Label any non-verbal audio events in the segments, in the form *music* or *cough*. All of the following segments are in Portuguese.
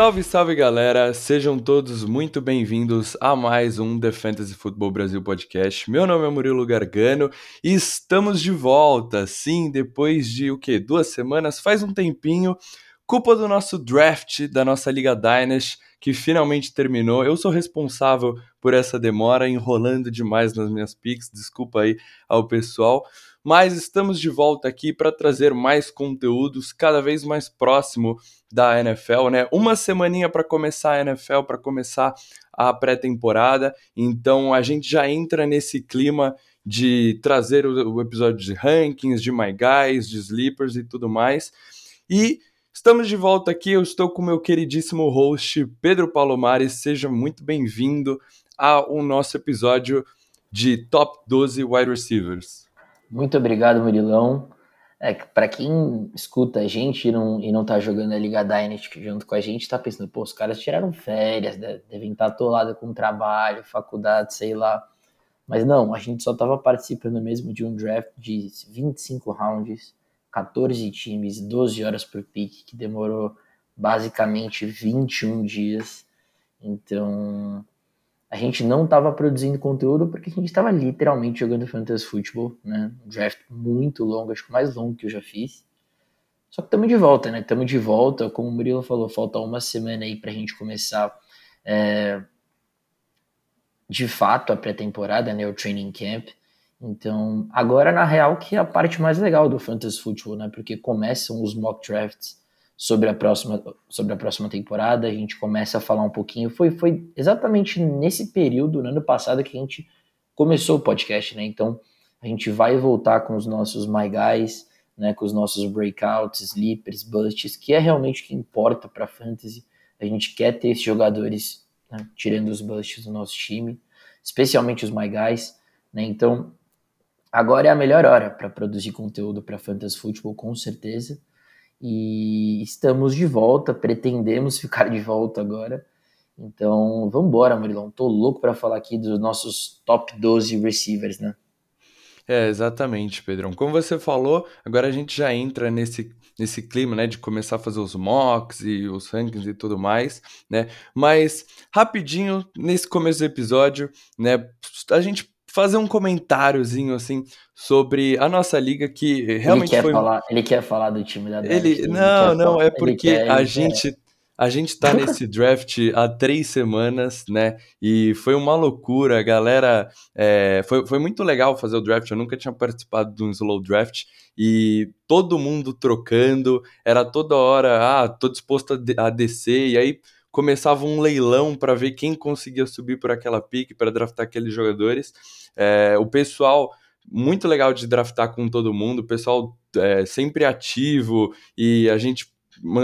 Salve, salve galera! Sejam todos muito bem-vindos a mais um The Fantasy Football Brasil Podcast. Meu nome é Murilo Gargano e estamos de volta. Sim, depois de o que? Duas semanas? Faz um tempinho. Culpa do nosso draft da nossa Liga Dynasty que finalmente terminou. Eu sou responsável por essa demora, enrolando demais nas minhas picks. Desculpa aí ao pessoal mas estamos de volta aqui para trazer mais conteúdos cada vez mais próximo da NFL, né? Uma semaninha para começar a NFL, para começar a pré-temporada. Então a gente já entra nesse clima de trazer o, o episódio de rankings, de My Guys, de Sleepers e tudo mais. E Estamos de volta aqui, eu estou com meu queridíssimo host Pedro Palomares, seja muito bem-vindo ao nosso episódio de Top 12 Wide Receivers. Muito obrigado, Murilão. É, para quem escuta a gente e não, e não tá jogando a Liga Dynasty junto com a gente, tá pensando, pô, os caras tiraram férias, devem estar tá atolados com trabalho, faculdade, sei lá. Mas não, a gente só tava participando mesmo de um draft de 25 rounds, 14 times, 12 horas por pick, que demorou basicamente 21 dias. Então, a gente não estava produzindo conteúdo porque a gente estava literalmente jogando fantasy futebol, né? Um draft muito longo, acho que o mais longo que eu já fiz. Só que estamos de volta, né? Estamos de volta, como o Murilo falou, falta uma semana aí para a gente começar é, de fato a pré-temporada, né? O training camp. Então, agora na real que é a parte mais legal do fantasy futebol, né? Porque começam os mock drafts sobre a próxima, sobre a próxima temporada, a gente começa a falar um pouquinho. Foi, foi exatamente nesse período, no ano passado, que a gente começou o podcast, né? Então a gente vai voltar com os nossos My Guys, né? Com os nossos breakouts, sleepers, busts, que é realmente o que importa para fantasy. A gente quer ter esses jogadores né, tirando os busts do nosso time, especialmente os My Guys, né? Então agora é a melhor hora para produzir conteúdo para fantasy futebol, com certeza. E estamos de volta, pretendemos *laughs* ficar de volta agora. Então, vamos embora, Murilão. Tô louco para falar aqui dos nossos top 12 receivers, né? É, exatamente, Pedrão. Como você falou, agora a gente já entra nesse, nesse clima, né, de começar a fazer os mocks e os rankings e tudo mais, né? Mas rapidinho nesse começo do episódio, né, a gente fazer um comentáriozinho assim sobre a nossa liga que realmente ele quer foi falar, ele quer falar do time da draft. Ele, não, não, falar, é porque quer, a gente quer. a gente tá nesse *laughs* draft há três semanas, né? E foi uma loucura, a galera. É, foi, foi muito legal fazer o draft. Eu nunca tinha participado de um slow draft e todo mundo trocando, era toda hora, ah, tô disposto a descer, e aí começava um leilão para ver quem conseguia subir por aquela pique para draftar aqueles jogadores. É, o pessoal muito legal de draftar com todo mundo, o pessoal é, sempre ativo e a gente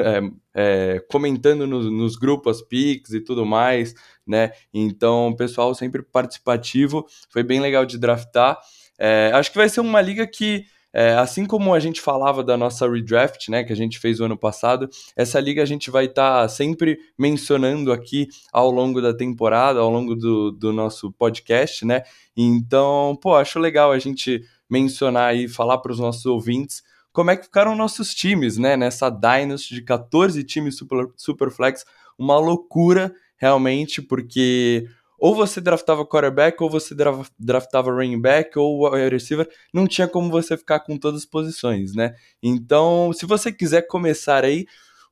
é, é, comentando no, nos grupos, as e tudo mais, né? Então, pessoal sempre participativo, foi bem legal de draftar. É, acho que vai ser uma liga que é, assim como a gente falava da nossa redraft, né, que a gente fez o ano passado, essa liga a gente vai estar tá sempre mencionando aqui ao longo da temporada, ao longo do, do nosso podcast, né? Então, pô, acho legal a gente mencionar e falar para os nossos ouvintes como é que ficaram nossos times, né? Nessa Dynasty de 14 times super, super flex, uma loucura realmente, porque ou você draftava quarterback, ou você draftava running back, ou receiver, não tinha como você ficar com todas as posições, né? Então, se você quiser começar aí,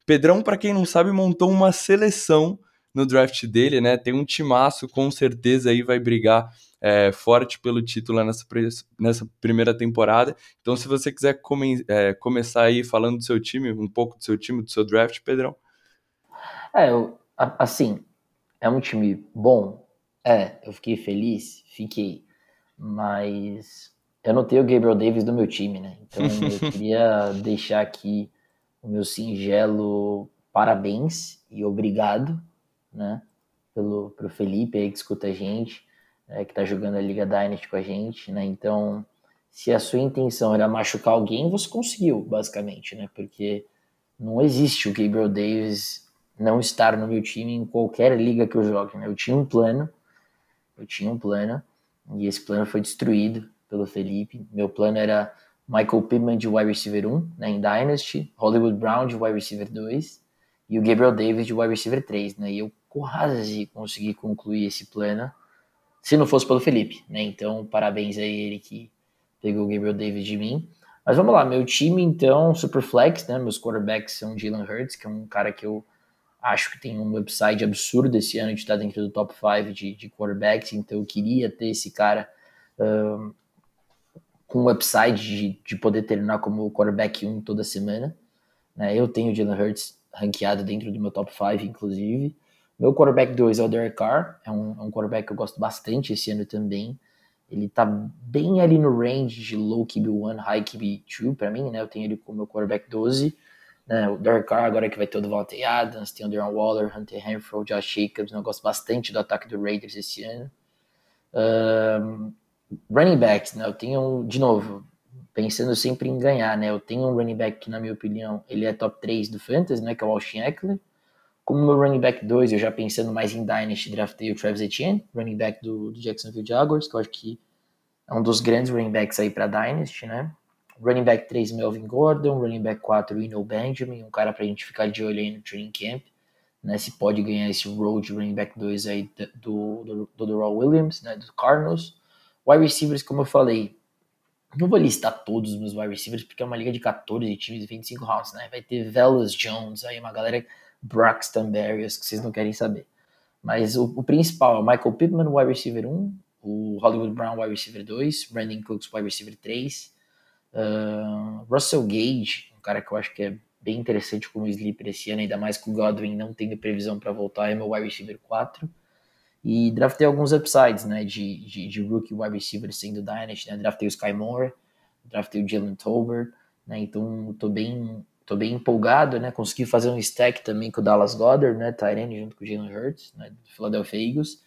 Pedrão, para quem não sabe, montou uma seleção no draft dele, né? Tem um timaço, com certeza aí vai brigar é, forte pelo título nessa, nessa primeira temporada. Então, se você quiser come, é, começar aí falando do seu time, um pouco do seu time, do seu draft, Pedrão. É, eu, assim, é um time bom, é, eu fiquei feliz, fiquei. Mas eu não tenho o Gabriel Davis do meu time, né? Então *laughs* eu queria deixar aqui o meu singelo parabéns e obrigado, né? Pelo, pro Felipe aí que escuta a gente, é, que tá jogando a Liga Dynasty com a gente, né? Então, se a sua intenção era machucar alguém, você conseguiu, basicamente, né? Porque não existe o Gabriel Davis não estar no meu time em qualquer liga que eu jogue, né? Eu tinha um plano, eu tinha um plano e esse plano foi destruído pelo Felipe. Meu plano era Michael Pittman de wide receiver 1 né, em Dynasty, Hollywood Brown de wide receiver 2 e o Gabriel Davis de wide receiver 3, né? E eu quase consegui concluir esse plano se não fosse pelo Felipe, né? Então, parabéns a ele que pegou o Gabriel Davis de mim. Mas vamos lá, meu time então, super flex, né? Meus quarterbacks são Jalen Hurts, que é um cara que eu acho que tem um upside absurdo esse ano de estar dentro do top 5 de, de quarterbacks, então eu queria ter esse cara um, com upside de, de poder terminar como quarterback 1 toda semana. Né? Eu tenho o Jalen Hurts ranqueado dentro do meu top 5, inclusive. Meu quarterback 2 é o Derek Carr, é um, é um quarterback que eu gosto bastante esse ano também. Ele tá bem ali no range de low QB1, high QB2 para mim, né? Eu tenho ele como meu quarterback 12. Né? O Derek Carr agora que vai ter o Devontae Adams, tem o Darren Waller, Hunter Renfro, Josh Jacobs. Eu gosto bastante do ataque do Raiders esse ano. Um, running backs, né? Eu tenho, de novo, pensando sempre em ganhar, né? Eu tenho um running back que, na minha opinião, ele é top 3 do Fantasy, né? Que é o Austin Eckler. Como meu running back 2, eu já pensando mais em Dynasty, draftei o Travis Etienne, running back do, do Jacksonville Jaguars, que eu acho que é um dos grandes running backs aí para Dynasty, né? Running back 3, Melvin Gordon. Running back 4, Eno Benjamin, um cara pra gente ficar de olho aí no training camp, né? Se pode ganhar esse road running back 2 aí do, do, do, Williams, né? Do Cardinals. Wide receivers, como eu falei, não vou listar todos os meus wide receivers, porque é uma liga de 14 times e 25 rounds, né? Vai ter Velas Jones, aí uma galera Braxton Berrios, que vocês não querem saber. Mas o, o, principal é o Michael Pittman, wide receiver 1, o Hollywood Brown, wide receiver 2, Brandon Cooks, wide receiver 3, uh, Russell Gage, um cara que eu acho que é bem interessante como sleeper esse ano, ainda mais que o Godwin não tem previsão para voltar, é meu wide receiver 4. E draftei alguns upsides, né, de, de, de rookie wide receiver sendo Dynasty, né, draftei o Sky Moore, draftei o Jalen Tolbert, né, então tô bem tô bem empolgado, né? Consegui fazer um stack também com o Dallas Goddard, né? Tyrene junto com o Jalen Hurts, né? Do Philadelphia Eagles.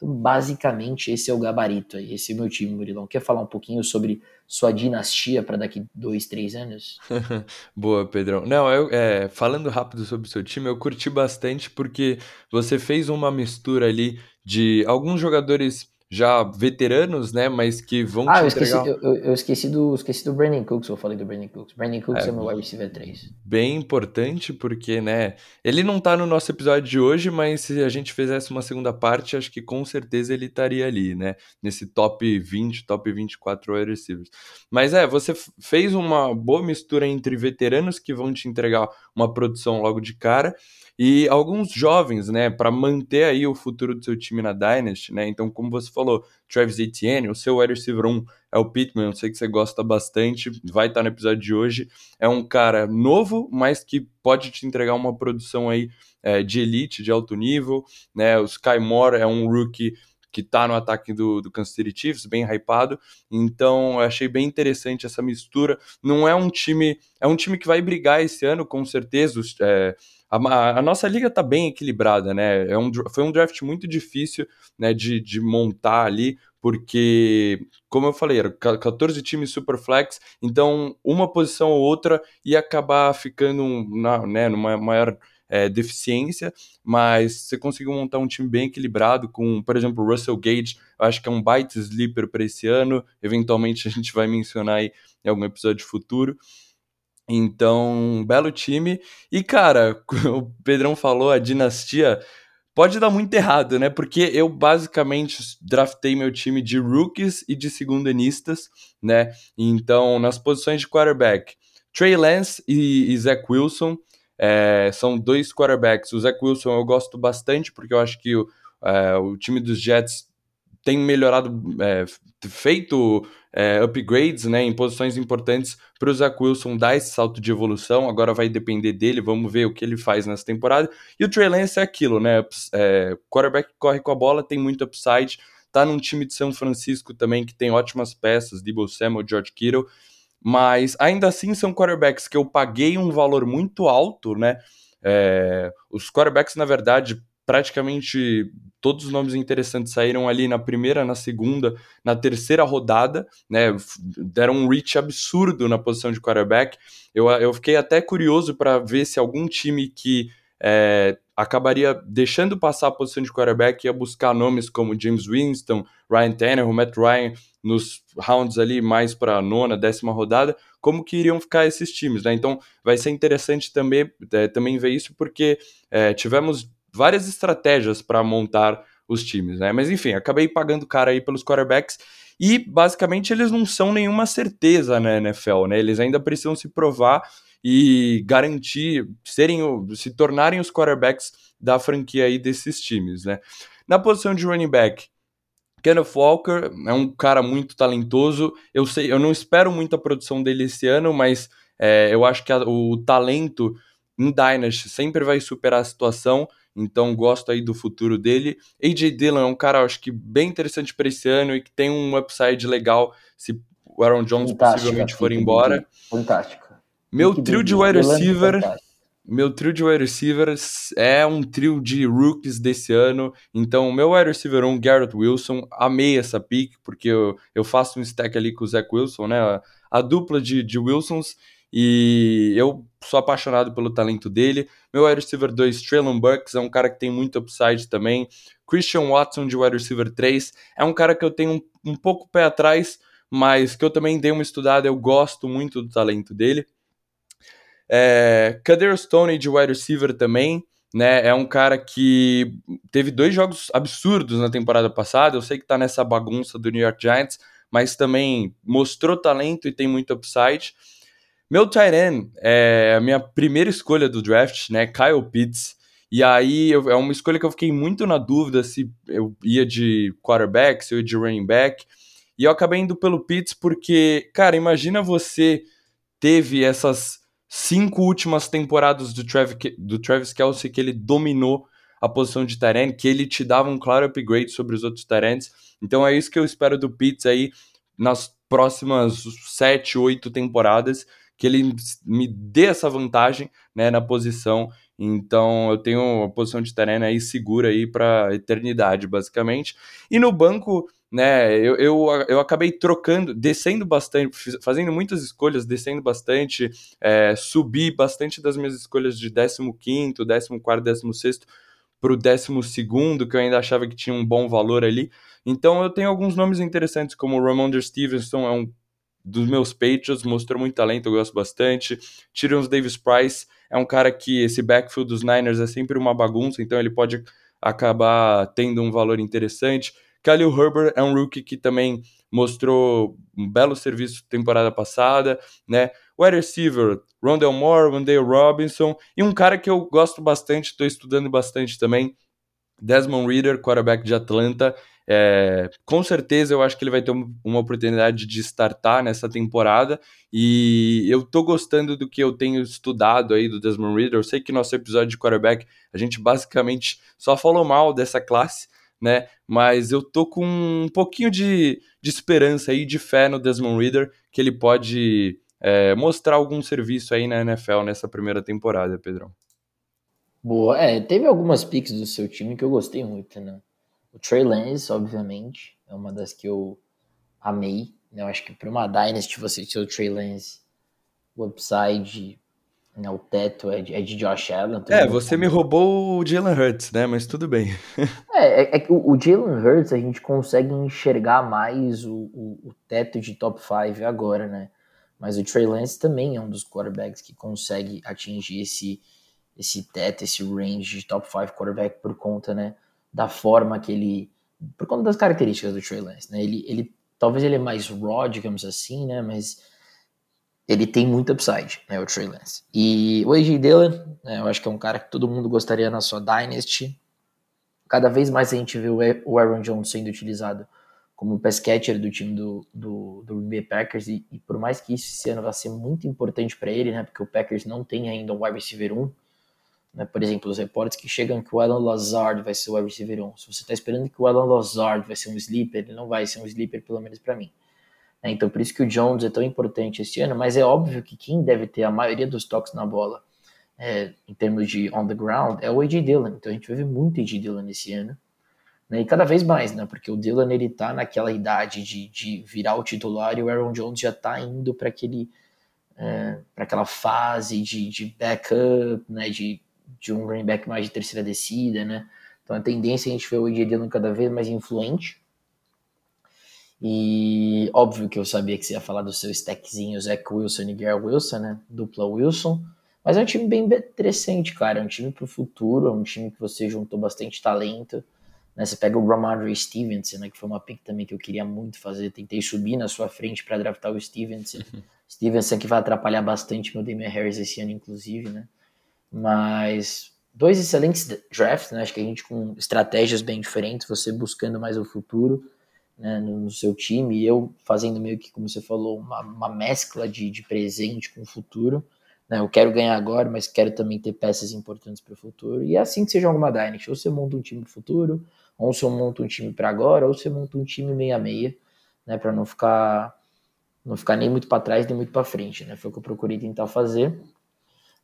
Então, basicamente, esse é o gabarito aí. Esse é o meu time, Murilão. Quer falar um pouquinho sobre sua dinastia para daqui dois, três anos? *laughs* Boa, Pedrão. Não, eu, é, falando rápido sobre o seu time, eu curti bastante porque você fez uma mistura ali de alguns jogadores já veteranos, né? Mas que vão ah, te eu esqueci, entregar... eu, eu, esqueci, do, esqueci do Brandon Cooks, eu falei do Brandon Cooks. Brandon Cooks é, é meu wide receiver 3. Bem importante, porque, né? Ele não tá no nosso episódio de hoje, mas se a gente fizesse uma segunda parte, acho que com certeza ele estaria ali, né? Nesse top 20, top 24 wide receivers. Mas é, você fez uma boa mistura entre veteranos que vão te entregar uma produção logo de cara e alguns jovens, né, para manter aí o futuro do seu time na Dynasty, né? Então, como você falou, Travis Etienne, o seu wide receiver 1 é o Pittman, eu sei que você gosta bastante, vai estar no episódio de hoje. É um cara novo, mas que pode te entregar uma produção aí é, de elite, de alto nível, né? O Sky Moore é um rookie que tá no ataque do, do Kansas City Chiefs, bem hypado. Então, eu achei bem interessante essa mistura. Não é um time, é um time que vai brigar esse ano, com certeza. É, a, a, nossa liga tá bem equilibrada, né? É um, foi um draft muito difícil né, de, de montar ali, porque, como eu falei, eram 14 times super flex, então uma posição ou outra ia acabar ficando na, né, numa maior é, deficiência, mas você conseguiu montar um time bem equilibrado com, por exemplo, Russell Gage, eu acho que é um baita sleeper para esse ano, eventualmente a gente vai mencionar aí em algum episódio futuro. Então, um belo time. E, cara, *laughs* o Pedrão falou, a dinastia pode dar muito errado, né? Porque eu basicamente draftei meu time de rookies e de segundanistas, né? Então, nas posições de quarterback, Trey Lance e, e Zach Wilson é, são dois quarterbacks. O Zach Wilson eu gosto bastante porque eu acho que o, é, o time dos Jets tem melhorado, é, feito é, upgrades né, em posições importantes para o Zach Wilson dar esse salto de evolução. Agora vai depender dele, vamos ver o que ele faz nessa temporada. E o Trey Lance é aquilo, né? É, quarterback corre com a bola, tem muito upside. Tá num time de São Francisco também que tem ótimas peças, Debo Samuel, George Kittle. Mas ainda assim são quarterbacks que eu paguei um valor muito alto, né? É, os quarterbacks, na verdade, praticamente todos os nomes interessantes saíram ali na primeira, na segunda, na terceira rodada, né? Deram um reach absurdo na posição de quarterback. Eu, eu fiquei até curioso para ver se algum time que é, acabaria deixando passar a posição de quarterback ia buscar nomes como James Winston, Ryan Tannehill, Matt Ryan nos rounds ali mais para a nona, décima rodada, como que iriam ficar esses times, né? Então vai ser interessante também, é, também ver isso, porque é, tivemos várias estratégias para montar os times, né? Mas enfim, acabei pagando cara aí pelos quarterbacks e basicamente eles não são nenhuma certeza na NFL, né? Eles ainda precisam se provar e garantir serem se tornarem os quarterbacks da franquia aí desses times, né? Na posição de running back, Kenneth Walker é um cara muito talentoso. Eu sei, eu não espero muita produção dele esse ano, mas é, eu acho que a, o talento em Dynasty sempre vai superar a situação. Então gosto aí do futuro dele. AJ Dillon é um cara, acho que bem interessante para esse ano e que tem um upside legal se o Aaron Jones Fantástica, possivelmente for embora. Fantástico. Meu trio de wide receiver meu trio de wide receivers é um trio de rookies desse ano. Então, o meu wide receiver 1, Garrett Wilson, amei essa pick, porque eu, eu faço um stack ali com o Zach Wilson, né? A, a dupla de, de Wilsons. E eu sou apaixonado pelo talento dele. Meu wide receiver 2, Traylon Burks, é um cara que tem muito upside também. Christian Watson de wide receiver 3, é um cara que eu tenho um, um pouco pé atrás, mas que eu também dei uma estudada, eu gosto muito do talento dele. É, Kader Stone de wide receiver também, né? É um cara que teve dois jogos absurdos na temporada passada. Eu sei que tá nessa bagunça do New York Giants, mas também mostrou talento e tem muito upside. Meu tight end é a minha primeira escolha do draft, né? Kyle Pitts. E aí eu, é uma escolha que eu fiquei muito na dúvida se eu ia de quarterback, se eu ia de running back. E eu acabei indo pelo Pitts porque, cara, imagina você teve essas cinco últimas temporadas do, Travis, do Travis Kelsey que ele dominou a posição de Tyrant, que ele te dava um claro upgrade sobre os outros Tyrants. Então é isso que eu espero do Pitts aí nas próximas sete, oito temporadas, que ele me dê essa vantagem né, na posição. Então eu tenho a posição de Tyrant aí segura aí para eternidade, basicamente. E no banco né? Eu, eu, eu acabei trocando, descendo bastante, fazendo muitas escolhas, descendo bastante, é, subi bastante das minhas escolhas de 15, 14, 16 para o 12, que eu ainda achava que tinha um bom valor ali. Então eu tenho alguns nomes interessantes, como o Ramondre Stevenson, é um dos meus Patriots, mostrou muito talento, eu gosto bastante. Tyrion Davis Price é um cara que esse backfield dos Niners é sempre uma bagunça, então ele pode acabar tendo um valor interessante. Khalil Herbert é um rookie que também mostrou um belo serviço temporada passada, né? Wide receiver, Rondell Moore, Wendell Robinson e um cara que eu gosto bastante, estou estudando bastante também, Desmond Reader, quarterback de Atlanta. É, com certeza eu acho que ele vai ter uma oportunidade de startar nessa temporada e eu tô gostando do que eu tenho estudado aí do Desmond Reader. Eu sei que nosso episódio de quarterback a gente basicamente só falou mal dessa classe, né? Mas eu tô com um pouquinho de, de esperança aí, de fé no Desmond Reader, que ele pode é, mostrar algum serviço aí na NFL nessa primeira temporada, Pedrão. Boa, é, teve algumas picks do seu time que eu gostei muito, né? O Trey Lance, obviamente, é uma das que eu amei. Né? Eu acho que para uma Dynasty você ter o Trey Lance, o upside né, o teto é de, é de Josh Allen. É, você me roubou o Jalen Hurts, né? Mas tudo bem. *laughs* é, é, é, que o, o Jalen Hurts a gente consegue enxergar mais o, o, o teto de top 5 agora, né? Mas o Trey Lance também é um dos quarterbacks que consegue atingir esse, esse teto, esse range de top 5 quarterback por conta, né? Da forma que ele. Por conta das características do Trey Lance, né? Ele, ele talvez ele é mais raw, digamos assim, né? Mas ele tem muito upside, né, o Trey Lance. E o AJ Dillon, né, eu acho que é um cara que todo mundo gostaria na sua Dynasty. Cada vez mais a gente vê o Aaron Jones sendo utilizado como pass catcher do time do, do, do Green Bay Packers, e, e, por mais que isso esse ano vai ser muito importante para ele, né, porque o Packers não tem ainda um wide receiver 1, né, por exemplo, os reportes que chegam que o Alan Lazard vai ser o wide receiver 1. Se você está esperando que o Alan Lazard vai ser um sleeper, ele não vai ser um sleeper, pelo menos para mim. Né? Então, por isso que o Jones é tão importante esse ano, mas é óbvio que quem deve ter a maioria dos toques na bola é, em termos de on the ground é o A.J. Dillon. Então, a gente vai ver muito A.J. Dillon esse ano. Né? E cada vez mais, né? Porque o Dillon, ele tá naquela idade de, de virar o titular e o Aaron Jones já tá indo para aquele... É, para aquela fase de, de backup, né, de, de um running back mais de terceira descida, né, então a tendência é a gente ver o Dillon cada vez mais influente, E óbvio que eu sabia que você ia falar do seu stackzinho, Zach Wilson e Gary Wilson, né? Dupla Wilson. Mas é um time bem interessante, cara. É um time pro futuro, é um time que você juntou bastante talento. Né? Você pega o Ramondre Stevenson, né? Que foi uma pick também que eu queria muito fazer. Tentei subir na sua frente para draftar o Stevenson. *laughs* Stevenson que vai atrapalhar bastante meu Damian Harris esse ano, inclusive, né? Mas dois excelentes drafts, né? Acho que a gente com estratégias bem diferentes, você buscando mais o futuro né, no, seu time, e eu fazendo meio que, como você falou, uma, uma mescla de, de presente com o futuro. Né? Eu quero ganhar agora, mas quero também ter peças importantes para o futuro. E é assim que você joga uma Dynasty. Ou você monta um time para futuro, ou você monta um time para agora, ou você monta um time meia-meia, né, para não ficar não ficar nem muito para trás nem muito para frente, né? Foi o que eu procurei tentar fazer.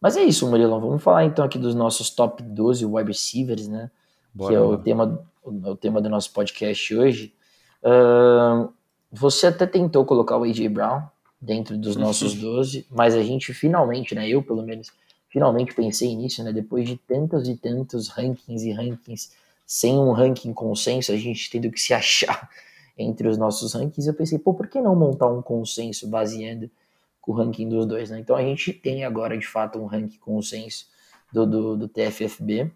Mas é isso, Murilão. Vamos falar então aqui dos nossos top 12 wide receivers, né? Bora, que é o tema, o, o, tema do nosso podcast hoje. Uh, você até tentou colocar o A.J. Brown dentro dos *laughs* nossos 12, mas a gente finalmente, né? Eu pelo menos, finalmente pensei nisso, né? Depois de tantos e tantos rankings e rankings sem um ranking consenso, a gente tendo que se *laughs* achar entre os nossos rankings, eu pensei, pô, por que não montar um consenso baseando com o ranking dos dois, né? Então a gente tem agora, de fato, um ranking consenso do, do, do TFFB,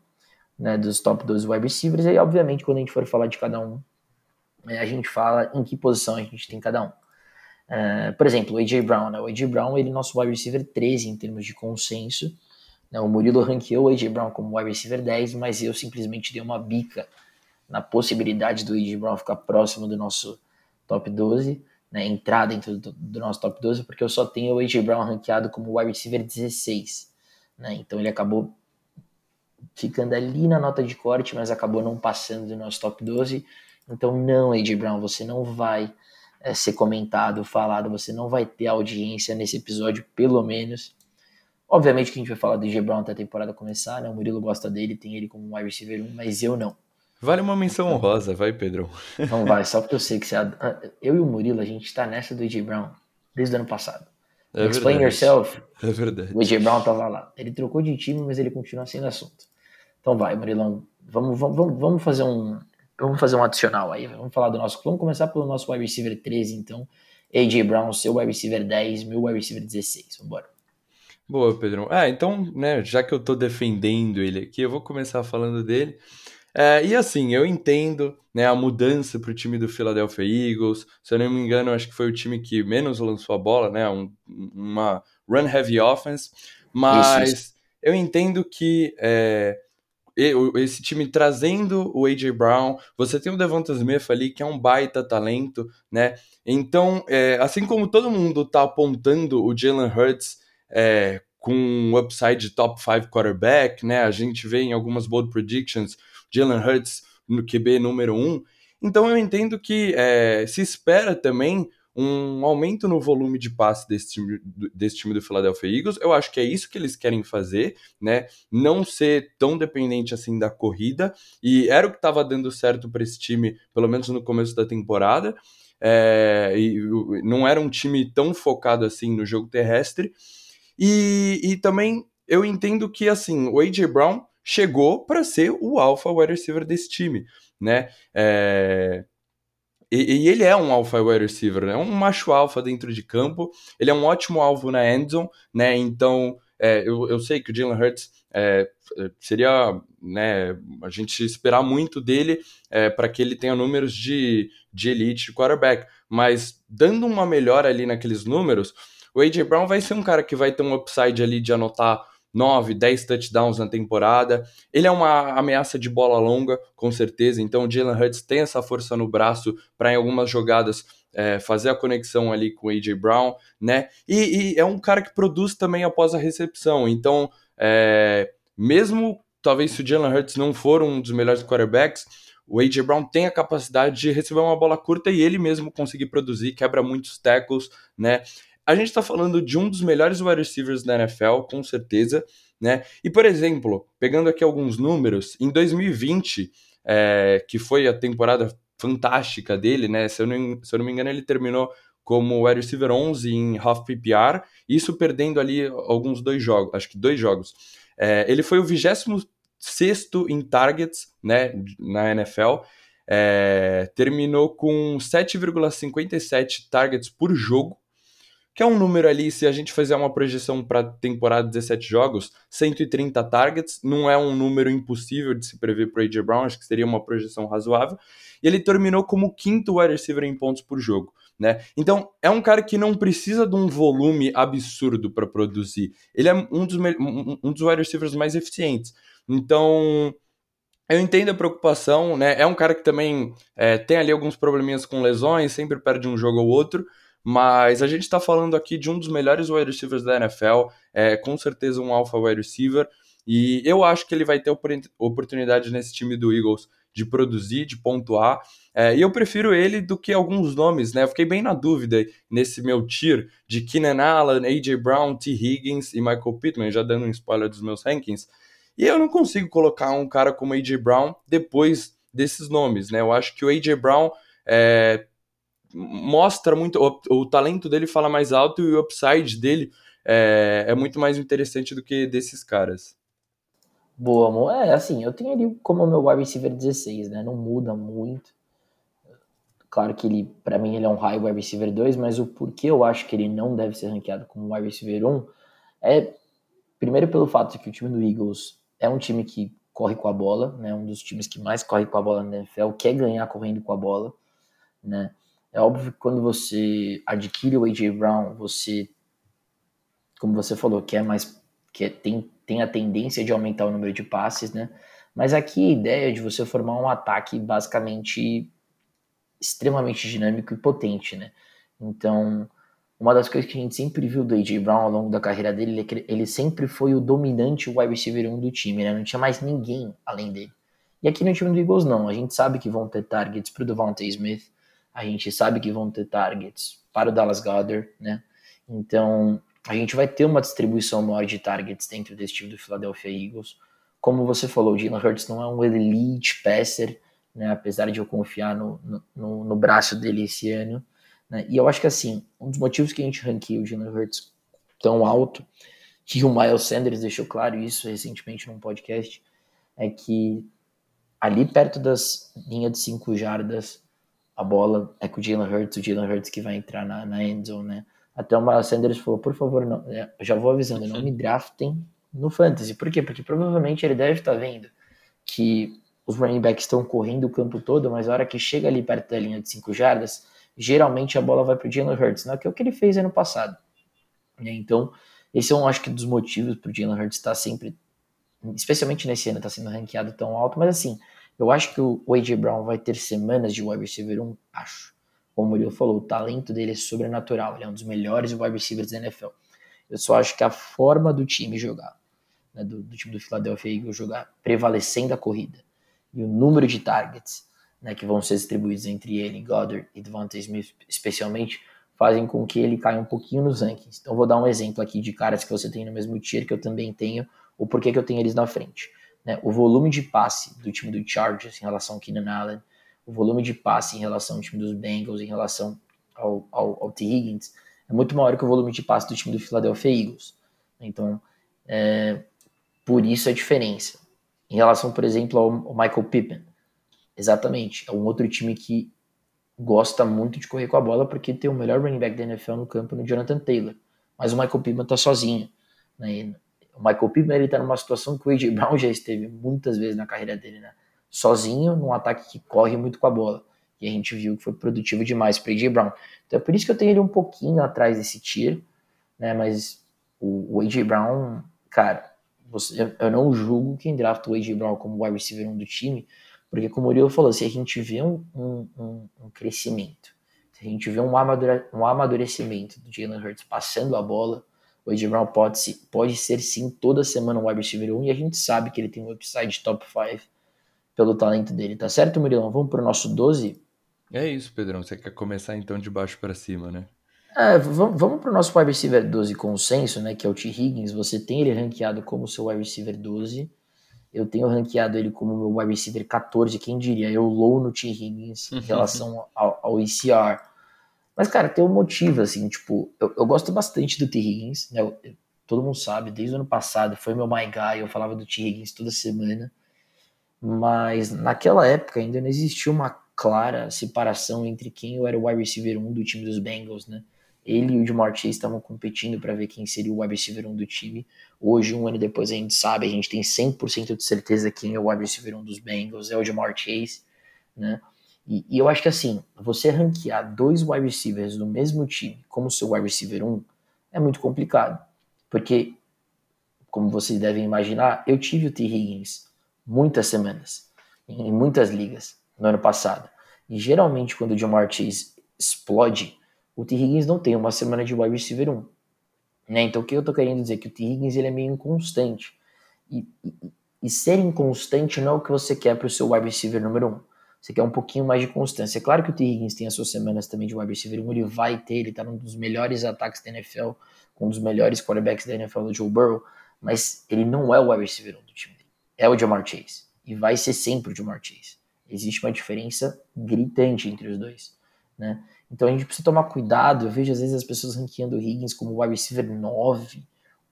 né, dos top 12 wide receivers, e obviamente, quando a gente for falar de cada um, é, a gente fala em que posição a gente tem cada um. Uh, por exemplo, o A.J. Brown, né? O A.J. Brown, ele é nosso wide receiver 13 em termos de consenso, né? O Murilo ranqueou o A.J. Brown como wide receiver 10, mas eu simplesmente dei uma bica na possibilidade do A.J. Brown ficar próximo do nosso top 12, né, entrar dentro do, do, nosso top 12, porque eu só tenho o A.J. Brown ranqueado como wide receiver 16. Né, então ele acabou ficando ali na nota de corte, mas acabou não passando do nosso top 12. Então, não, A.J. Brown, você não vai é, ser comentado, falado, você não vai ter audiência nesse episódio, pelo menos. Obviamente que a gente vai falar do A.J. Brown até a temporada começar, né? O Murilo gosta dele, tem ele como wide receiver 1, mas eu não. Vale uma menção honrosa, vai, Pedro. Não *laughs* vai, só porque eu sei que você. Eu e o Murilo, a gente tá nessa do AJ Brown desde o ano passado. É Explain verdade. yourself. É verdade. O AJ Brown tava lá. Ele trocou de time, mas ele continua sendo assunto. Então vai, Murilão. Vamos, vamos, vamos fazer um. Vamos fazer um adicional aí. Vamos falar do nosso. Vamos começar pelo nosso wide receiver 13, então. AJ Brown, seu wide receiver 10, meu wide receiver 16. Vambora. Boa, Pedrão. Ah, então, né, já que eu tô defendendo ele aqui, eu vou começar falando dele. É, e assim, eu entendo né, a mudança para o time do Philadelphia Eagles. Se eu não me engano, acho que foi o time que menos lançou a bola, né? Um, uma run heavy offense. Mas isso, isso. eu entendo que é, esse time trazendo o A.J. Brown, você tem o Devonta Smith ali, que é um baita talento, né? Então, é, assim como todo mundo tá apontando o Jalen Hurts é, com um upside de top 5 quarterback, né? A gente vê em algumas bold predictions Jalen Hurts no QB número 1. Um. Então eu entendo que é, se espera também um aumento no volume de passe desse time, desse time do Philadelphia Eagles. Eu acho que é isso que eles querem fazer, né? Não ser tão dependente assim da corrida. E era o que estava dando certo para esse time, pelo menos no começo da temporada. É, e não era um time tão focado assim no jogo terrestre. E, e também eu entendo que assim o AJ Brown chegou para ser o alpha wide receiver desse time, né? É... E, e, ele é um alpha wide receiver, né? um macho alfa dentro de campo. Ele é um ótimo alvo na endzone, né? Então, é, eu, eu sei que o Jalen Hurts é, seria né, a gente esperar muito dele é, para que ele tenha números de, de elite quarterback, mas dando uma melhora ali naqueles números, o A.J. Brown vai ser um cara que vai ter um upside ali de anotar 9, 10 touchdowns na temporada. Ele é uma ameaça de bola longa, com certeza. Então o Jalen Hurts tem essa força no braço para em algumas jogadas é, fazer a conexão ali com o AJ Brown, né? E, e, é um cara que produz também após a recepção. Então, é, mesmo talvez se o Jalen Hurts não for um dos melhores quarterbacks, o AJ Brown tem a capacidade de receber uma bola curta e ele mesmo conseguir produzir, quebra muitos tackles, né? A gente está falando de um dos melhores wide receivers da NFL, com certeza, né? E, por exemplo, pegando aqui alguns números, em 2020, é, que foi a temporada fantástica dele, né? Se eu não, se eu não me engano, ele terminou como wide receiver 11 em half PPR, isso perdendo ali alguns dois jogos, acho que dois jogos. É, ele foi o 26 em targets, né, na NFL, é, terminou com 7,57 targets por jogo, que é um número ali, se a gente fizer uma projeção para temporada 17 jogos, 130 targets, não é um número impossível de se prever para AJ Brown, acho que seria uma projeção razoável. E ele terminou como quinto wide receiver em pontos por jogo. Né? Então, é um cara que não precisa de um volume absurdo para produzir. Ele é um dos, um dos wide receivers mais eficientes. Então, eu entendo a preocupação, né? É um cara que também é, tem ali alguns probleminhas com lesões, sempre perde um jogo ou outro, mas a gente está falando aqui de um dos melhores wide receivers da NFL, é com certeza um alpha wide receiver, e eu acho que ele vai ter oportunidade nesse time do Eagles de produzir, de pontuar, é, e eu prefiro ele do que alguns nomes, né? Eu fiquei bem na dúvida nesse meu tier de Keenan Allen, A.J. Brown, T. Higgins e Michael Pittman, já dando um spoiler dos meus rankings, e eu não consigo colocar um cara como A.J. Brown depois desses nomes, né? Eu acho que o A.J. Brown é, mostra muito. O, o, talento dele fala mais alto e o upside dele é, é muito mais interessante do que desses caras. Boa, amor. É, assim, eu tenho ele como meu wide receiver 16, né? Não muda muito. Claro que ele, para mim, ele é um high wide receiver 2, mas o porquê eu acho que ele não deve ser ranqueado como wide receiver 1 é, primeiro, pelo fato de que o time do Eagles é um time que corre com a bola, né? Um dos times que mais corre com a bola na NFL, quer ganhar correndo com a bola, né? É óbvio que quando você adquire o AJ Brown, você, como você falou, quer mais, quer, tem, tem a tendência de aumentar o número de passes, né? Mas aqui a ideia é de você formar um ataque basicamente extremamente dinâmico e potente, né? Então, uma das coisas que a gente sempre viu do AJ Brown ao longo da carreira dele é que ele sempre foi o dominante wide receiver 1 do time, né? Não tinha mais ninguém além dele. E aqui no time do Eagles não, a gente sabe que vão ter targets para o Devontae Smith, a gente sabe que vão ter targets para o Dallas Goddard, né? Então, a gente vai ter uma distribuição maior de targets dentro desse time do Philadelphia Eagles. Como você falou, o Jalen Hurts não é um elite passer, né? Apesar de eu confiar no, no, no braço dele esse ano. Né? E eu acho que, assim, um dos motivos que a gente ranqueia o Jalen Hurts tão alto, que o Miles Sanders deixou claro isso recentemente num podcast, é que ali perto das linhas de 5 jardas, a bola é com o Jalen Hurts, o Jalen Hurts que vai entrar na, na endzone, né? Até o Miles Sanders falou, por favor, não, é, já vou avisando, não me draftem no Fantasy. Por quê? Porque provavelmente ele deve estar vendo que os running backs estão correndo o campo todo, mas a hora que chega ali perto da linha de 5 jardas, geralmente a bola vai para o Jalen Hurts, não é, que é o que ele fez ano passado. Então, esse é um, acho que, dos motivos para o Jalen Hurts estar sempre, especialmente nesse ano, estar tá sendo ranqueado tão alto, mas assim, eu acho que o A.J. Brown vai ter semanas de wide receiver 1, acho. Como o Murilo falou, o talento dele é sobrenatural, ele é um dos melhores wide receivers da NFL. Eu só acho que a forma do time jogar, né, do, do, time do Philadelphia Eagles jogar prevalecendo a corrida, e o número de targets né, que vão ser distribuídos entre ele, Goddard e Devontae Smith, especialmente, fazem com que ele caia um pouquinho nos rankings. Então, vou dar um exemplo aqui de caras que você tem no mesmo tier que eu também tenho, ou por que eu tenho eles na frente. Né? O volume de passe do time do Chargers em relação ao Keenan Allen, o volume de passe em relação ao time dos Bengals, em relação ao, ao, ao T. Higgins, é muito maior que o volume de passe do time do Philadelphia Eagles. Então, é, por isso a diferença. Em relação, por exemplo, ao, ao Michael Pippen, exatamente, é um outro time que gosta muito de correr com a bola porque tem o melhor running back da NFL no campo no Jonathan Taylor. Mas o Michael Pittman tá sozinho. Né? O Michael Pittman ele tá numa situação que o AJ Brown já esteve muitas vezes na carreira dele, né? Sozinho, num ataque que corre muito com a bola. E a gente viu que foi produtivo demais para AJ Brown. Então é por isso que eu tenho ele um pouquinho atrás desse tiro, né? Mas o, o AJ Brown, cara, você, eu, não julgo quem drafta o AJ Brown como wide receiver 1 do time, porque como o Murilo falou, se a gente vê um, um, um, um crescimento, se a gente vê um, amadure, um amadurecimento do Jalen Hurts passando a bola, o AJ Brown pode, pode ser sim toda semana um wide receiver 1 e a gente sabe que ele tem um upside top 5 pelo talento dele, tá certo, Murilão? Vamos pro nosso 12? É isso, Pedrão. Você quer começar então de baixo para cima, né? É, vamos, vamos pro nosso wide receiver 12 consenso, né? Que é o T. Higgins. Você tem ele ranqueado como seu wide receiver 12. Eu tenho ranqueado ele como meu wide receiver 14. Quem diria? Eu low no T. Higgins em relação *laughs* ao, ao ECR. Mas, cara, tem um motivo, assim, tipo, eu, eu gosto bastante do T. Higgins, né? Eu, todo mundo sabe, desde o ano passado, foi meu my guy, eu falava do T. Higgins toda semana. Mas naquela época ainda não existia uma clara separação entre quem era o wide receiver 1 do time dos Bengals, né? Ele e o Jamar Chase estavam competindo para ver quem seria o wide receiver 1 do time. Hoje, um ano depois, a gente sabe, a gente tem 100% de certeza quem é o wide receiver 1 dos Bengals, é o Jamar Chase, né? E, e, eu acho que assim, você ranquear dois wide receivers do mesmo time como seu wide receiver 1 é muito complicado. Porque, como vocês devem imaginar, eu tive o T. Higgins muitas semanas, em muitas ligas, no ano passado. E geralmente, quando o Jamar Chase explode, o T. Higgins não tem uma semana de wide receiver 1. Né? Então, o que eu tô querendo dizer? Que o T. Higgins ele é meio inconstante. E, e, e ser inconstante não é o que você quer para o seu wide receiver número 1. Você quer um pouquinho mais de constância. É claro que o T. Higgins tem as suas semanas também de wide receiver 1, ele vai ter, ele tá num dos melhores ataques da NFL, um dos melhores quarterbacks da NFL, do Joe Burrow, mas ele não é o wide receiver 1 do time dele. É o Jamar Chase. E vai ser sempre o Jamar Chase. Existe uma diferença gritante entre os dois. Né? Então a gente precisa tomar cuidado. Eu vejo às vezes as pessoas ranqueando o Higgins como wide receiver 9,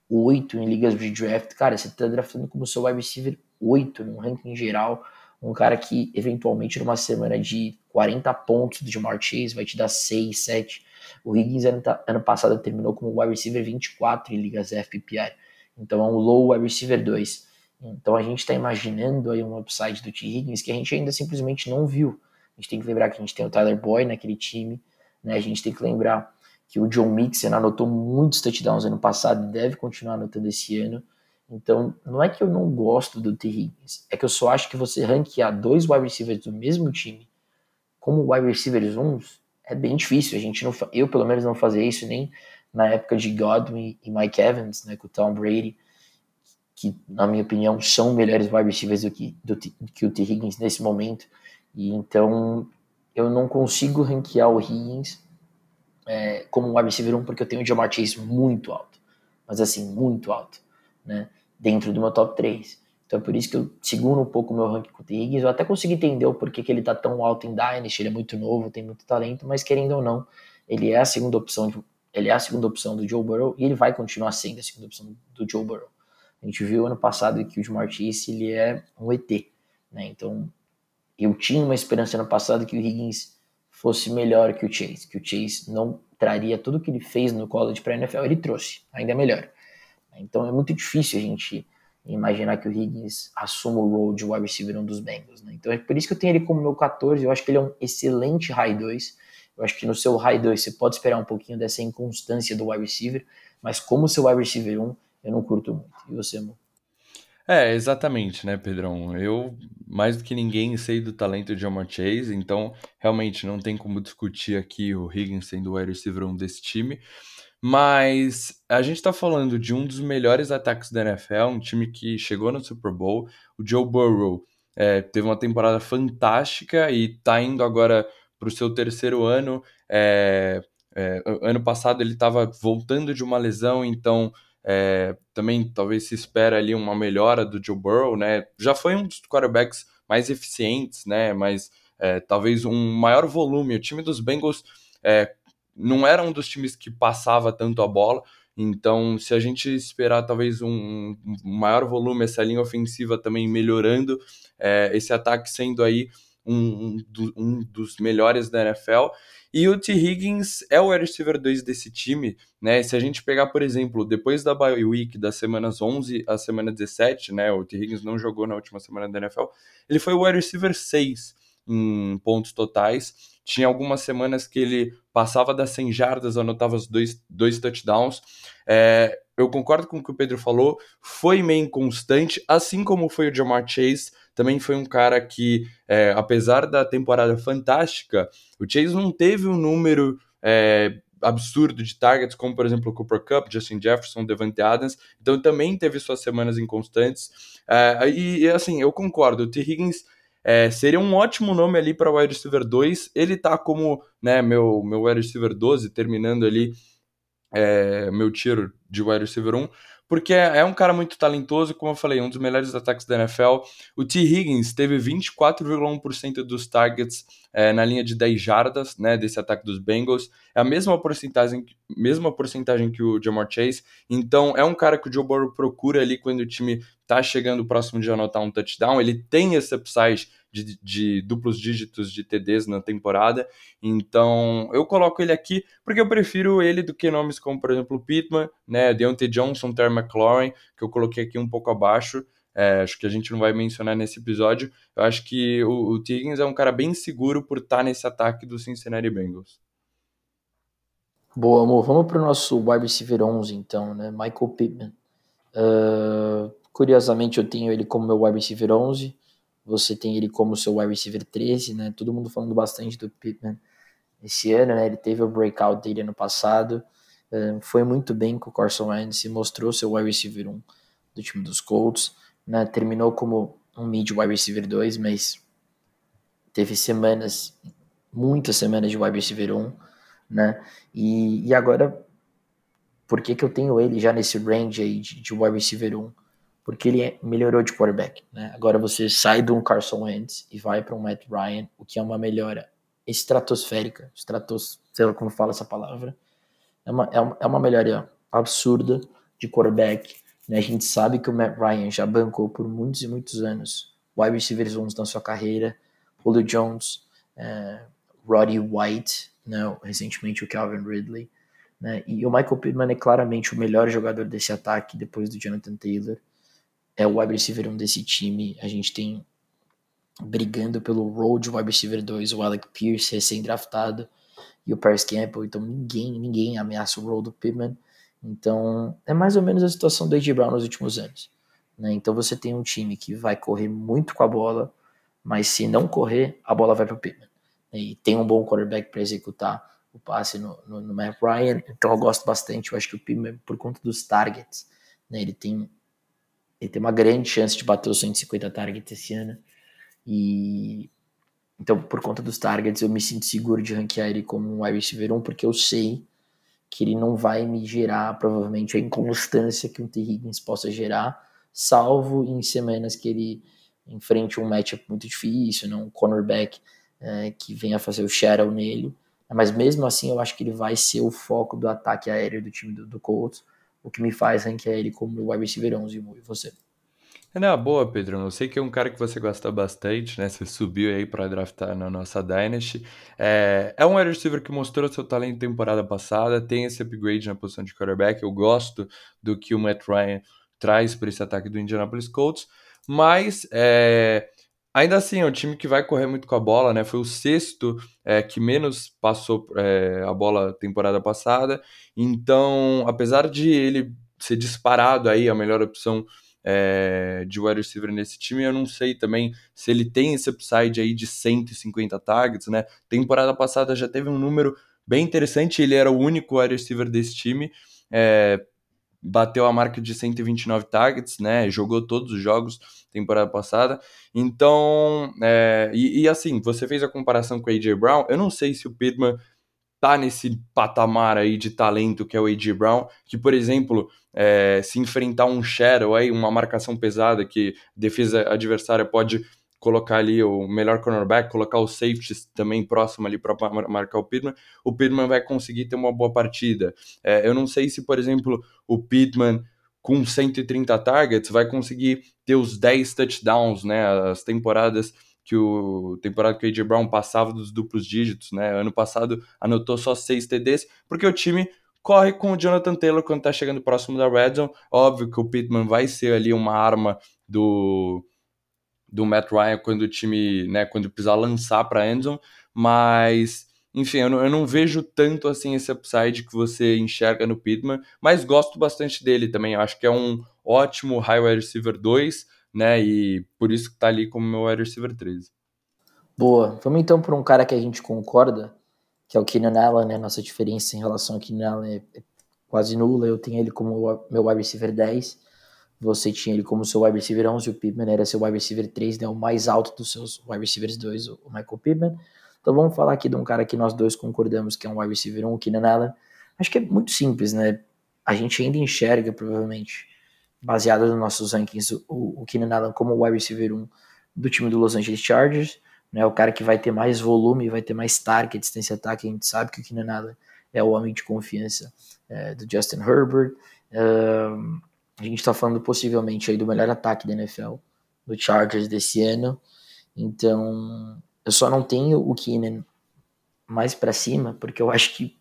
8 em ligas de draft. Cara, você está draftando como seu wide receiver 8 no ranking geral. Um cara que eventualmente numa semana de 40 pontos de Jamar Chase vai te dar 6, 7. O Higgins ano, ano passado terminou como wide receiver 24 em ligas FPPR. Então é um low wide receiver 2. Então a gente está imaginando aí um upside do T. Higgins que a gente ainda simplesmente não viu. A gente tem que lembrar que a gente tem o Tyler Boyd naquele time, né? A gente tem que lembrar que o John Mixon anotou muitos touchdowns ano passado e deve continuar anotando esse ano. Então, não é que eu não gosto do T. Higgins, é que eu só acho que você ranquear dois wide receivers do mesmo time como wide receivers uns é bem difícil. A gente não, eu pelo menos não fazia isso nem na época de Godwin e Mike Evans, né, com o Tom Brady, que na minha opinião são melhores wide receivers do que, do, do que o T. Higgins nesse momento. E então eu não consigo ranquear o Higgins é, como wide receiver 1 porque eu tenho o Jamar Chase muito alto. Mas assim, muito alto, né? Dentro do meu top 3. Então é por isso que eu seguro um pouco o meu ranking com o. Higgins. Eu até consegui entender o porquê que ele tá tão alto em Dynasty, ele é muito novo, tem muito talento, mas querendo ou não, ele é a segunda opção de, ele é a segunda opção do Joe Burrow e ele vai continuar sendo a segunda opção do Joe Burrow. A gente viu ano passado que o Jamar Chase ele é um ET, né? Então eu tinha uma esperança no passado que o Higgins fosse melhor que o Chase, que o Chase não traria tudo que ele fez no college para NFL, ele trouxe, ainda melhor. Então é muito difícil a gente imaginar que o Higgins assuma o role de wide receiver um dos Bengals. Né? Então é por isso que eu tenho ele como meu 14, eu acho que ele é um excelente high 2. Eu acho que no seu high 2 você pode esperar um pouquinho dessa inconstância do wide receiver, mas como seu wide receiver 1, eu não curto muito. E você, amor? É, exatamente, né, Pedrão? Eu, mais do que ninguém, sei do talento de Jamar Chase, então realmente não tem como discutir aqui o Higgins sendo o wide receiver 1 desse time. Mas a gente tá falando de um dos melhores ataques da NFL, um time que chegou no Super Bowl. O Joe Burrow é, teve uma temporada fantástica e tá indo agora para o seu terceiro ano. É, é, ano passado ele estava voltando de uma lesão, então é, também talvez se espera ali uma melhora do Joe Burrow, né? Já foi um dos quarterbacks mais eficientes, né? Mas é, talvez um maior volume. O time dos Bengals é, não era um dos times que passava tanto a bola. Então, se a gente esperar talvez um, um maior volume, essa linha ofensiva também melhorando, é, esse ataque sendo aí um, um, um dos melhores da NFL. E o T. Higgins é o receiver 2 desse time, né? Se a gente pegar, por exemplo, depois da bye week das semanas 11 à semana 17, né? O T. Higgins não jogou na última semana da NFL. Ele foi o receiver 6 em pontos totais. Tinha algumas semanas que ele passava das 100 jardas, anotava os dois, dois touchdowns. É, eu concordo com o que o Pedro falou, foi meio inconstante, assim como foi o Jamar Chase também foi um cara que, é, apesar da temporada fantástica, o Chase não teve um número é, absurdo de targets, como por exemplo o Cooper Cup, Justin Jefferson, Devante Adams, então também teve suas semanas inconstantes. É, e, e, assim, eu concordo, o T. Higgins é, seria um ótimo nome ali para o wide receiver 2. Ele tá como né, meu, meu wide receiver 12, terminando ali é, meu tiro de wide receiver 1 porque é, é um cara muito talentoso, como eu falei, um dos melhores ataques da NFL. O T. Higgins teve 24,1% dos targets é, na linha de 10 jardas, né, desse ataque dos Bengals. É a mesma porcentagem, mesma porcentagem que o Jamar Chase. Então, é um cara que o Joe Burrow procura ali quando o time tá chegando próximo de anotar um touchdown. Ele tem esse upside de, de, duplos dígitos de TDs na temporada. Então, eu coloco ele aqui porque eu prefiro ele do que nomes como, por exemplo, Pittman, né, Deontay Johnson, Terry McLaurin, que eu coloquei aqui um pouco abaixo. É, acho que a gente não vai mencionar nesse episódio. Eu acho que o, o Tiggins é um cara bem seguro por estar nesse ataque do Cincinnati Bengals. Boa, amor. Vamos para o nosso wide receiver 11, então, né? Michael Pittman. Uh, curiosamente, eu tenho ele como meu wide receiver 11. Você tem ele como seu wide receiver 13, né? Todo mundo falando bastante do Pittman esse ano, né? Ele teve o breakout dele ano passado. Uh, foi muito bem com o Carson Wentz e mostrou seu wide receiver 1 do time dos Colts. Né? Terminou como um mid wide receiver 2, mas teve semanas, muitas semanas de wide receiver 1 né? E, e agora, por que, que eu tenho ele já nesse range aí de, de wide receiver 1? Porque ele é, melhorou de quarterback, né? Agora você sai de um Carson Wentz e vai para um Matt Ryan, o que é uma melhora estratosférica, stratos, sei lá como fala essa palavra, é uma, é uma, é uma melhora absurda de quarterback, né? A gente sabe que o Matt Ryan já bancou por muitos e muitos anos wide receivers 1 na sua carreira, Julio Jones, é, Roddy White, né, recentemente o Calvin Ridley, né, e o Michael Pittman é claramente o melhor jogador desse ataque depois do Jonathan Taylor, é o wide receiver 1 desse time, a gente tem brigando pelo role de wide receiver 2 o Alec Pierce, recém-draftado, e o Paris Campbell, então ninguém, ninguém ameaça o role do Pittman, então é mais ou menos a situação do A.J. Brown nos últimos anos, né, então você tem um time que vai correr muito com a bola, mas se não correr, a bola vai para o Pittman e tem um bom quarterback para executar o passe no, no, no, Matt Ryan, então eu gosto bastante. Eu acho que o Pittman, por conta dos targets, né, ele tem ele tem uma grande chance de bater os 150 targets esse ano. E então, por conta dos targets, eu me sinto seguro de ranquear ele como um wide receiver 1, porque eu sei que ele não vai me gerar, provavelmente, a inconstância que um T. Higgins possa gerar, salvo em semanas que ele enfrente um matchup muito difícil, né, um cornerback é, que venha fazer o shadow nele. Mas mesmo assim, eu acho que ele vai ser o foco do ataque aéreo do time do, do Colts, o que me faz ranquear ele como o wide receiver 11 e você. É na boa, Pedro. Eu sei que é um cara que você gosta bastante, né? Você subiu aí para draftar na nossa Dynasty. É, é um wide receiver que mostrou seu talento temporada passada, tem esse upgrade na posição de quarterback. Eu gosto do que o Matt Ryan traz para esse ataque do Indianapolis Colts, mas é, Ainda assim, é um time que vai correr muito com a bola, né? Foi o sexto é, que menos passou é, a bola temporada passada. Então, apesar de ele ser disparado aí a melhor opção é, de wide receiver nesse time, eu não sei também se ele tem esse upside aí de 150 targets, né? Temporada passada já teve um número bem interessante, ele era o único wide receiver desse time. É, bateu a marca de 129 targets, né? Jogou todos os jogos temporada passada. Então, é, e, e, assim, você fez a comparação com o AJ Brown. Eu não sei se o Pittman tá nesse patamar aí de talento que é o AJ Brown, que, por exemplo, é, se enfrentar um shadow aí, uma marcação pesada que defesa adversária pode colocar ali o melhor cornerback, colocar os safeties também próximo ali para marcar o Pittman, o Pittman vai conseguir ter uma boa partida. É, eu não sei se, por exemplo, o Pittman com 130 targets vai conseguir ter os 10 touchdowns, né? As temporadas que o temporada que o AJ Brown passava dos duplos dígitos, né? Ano passado anotou só 6 TDs, porque o time corre com o Jonathan Taylor quando tá chegando próximo da red zone. Óbvio que o Pittman vai ser ali uma arma do do Matt Ryan quando o time, né, quando precisar lançar para Endzone, mas enfim, eu não, eu não, vejo tanto assim esse upside que você enxerga no Pittman, mas gosto bastante dele também. Eu acho que é um ótimo high wide receiver 2, né? E por isso que tá ali como meu wide receiver 13. Boa. Vamos então para um cara que a gente concorda, que é o Keenan Allen, né? Nossa diferença em relação ao Keenan Allen é, é quase nula. Eu tenho ele como meu wide receiver 10 você tinha ele como seu wide receiver 11 e o Pittman era seu wide receiver 3, né, o mais alto dos seus wide receivers 2, o Michael Pittman. Então vamos falar aqui de um cara que nós dois concordamos que é um wide receiver 1, o Keenan Allen. Acho que é muito simples, né? A gente ainda enxerga, provavelmente, baseado nos nossos rankings, o, o Keenan Allen como o wide receiver 1 do time do Los Angeles Chargers, né? O cara que vai ter mais volume, vai ter mais targets nesse ataque. A gente sabe que o Keenan Allen é o homem de confiança é, do Justin Herbert. Um, a gente está falando possivelmente aí do melhor ataque da NFL, do Chargers desse ano. Então, eu só não tenho o Keenan mais para cima, porque eu acho que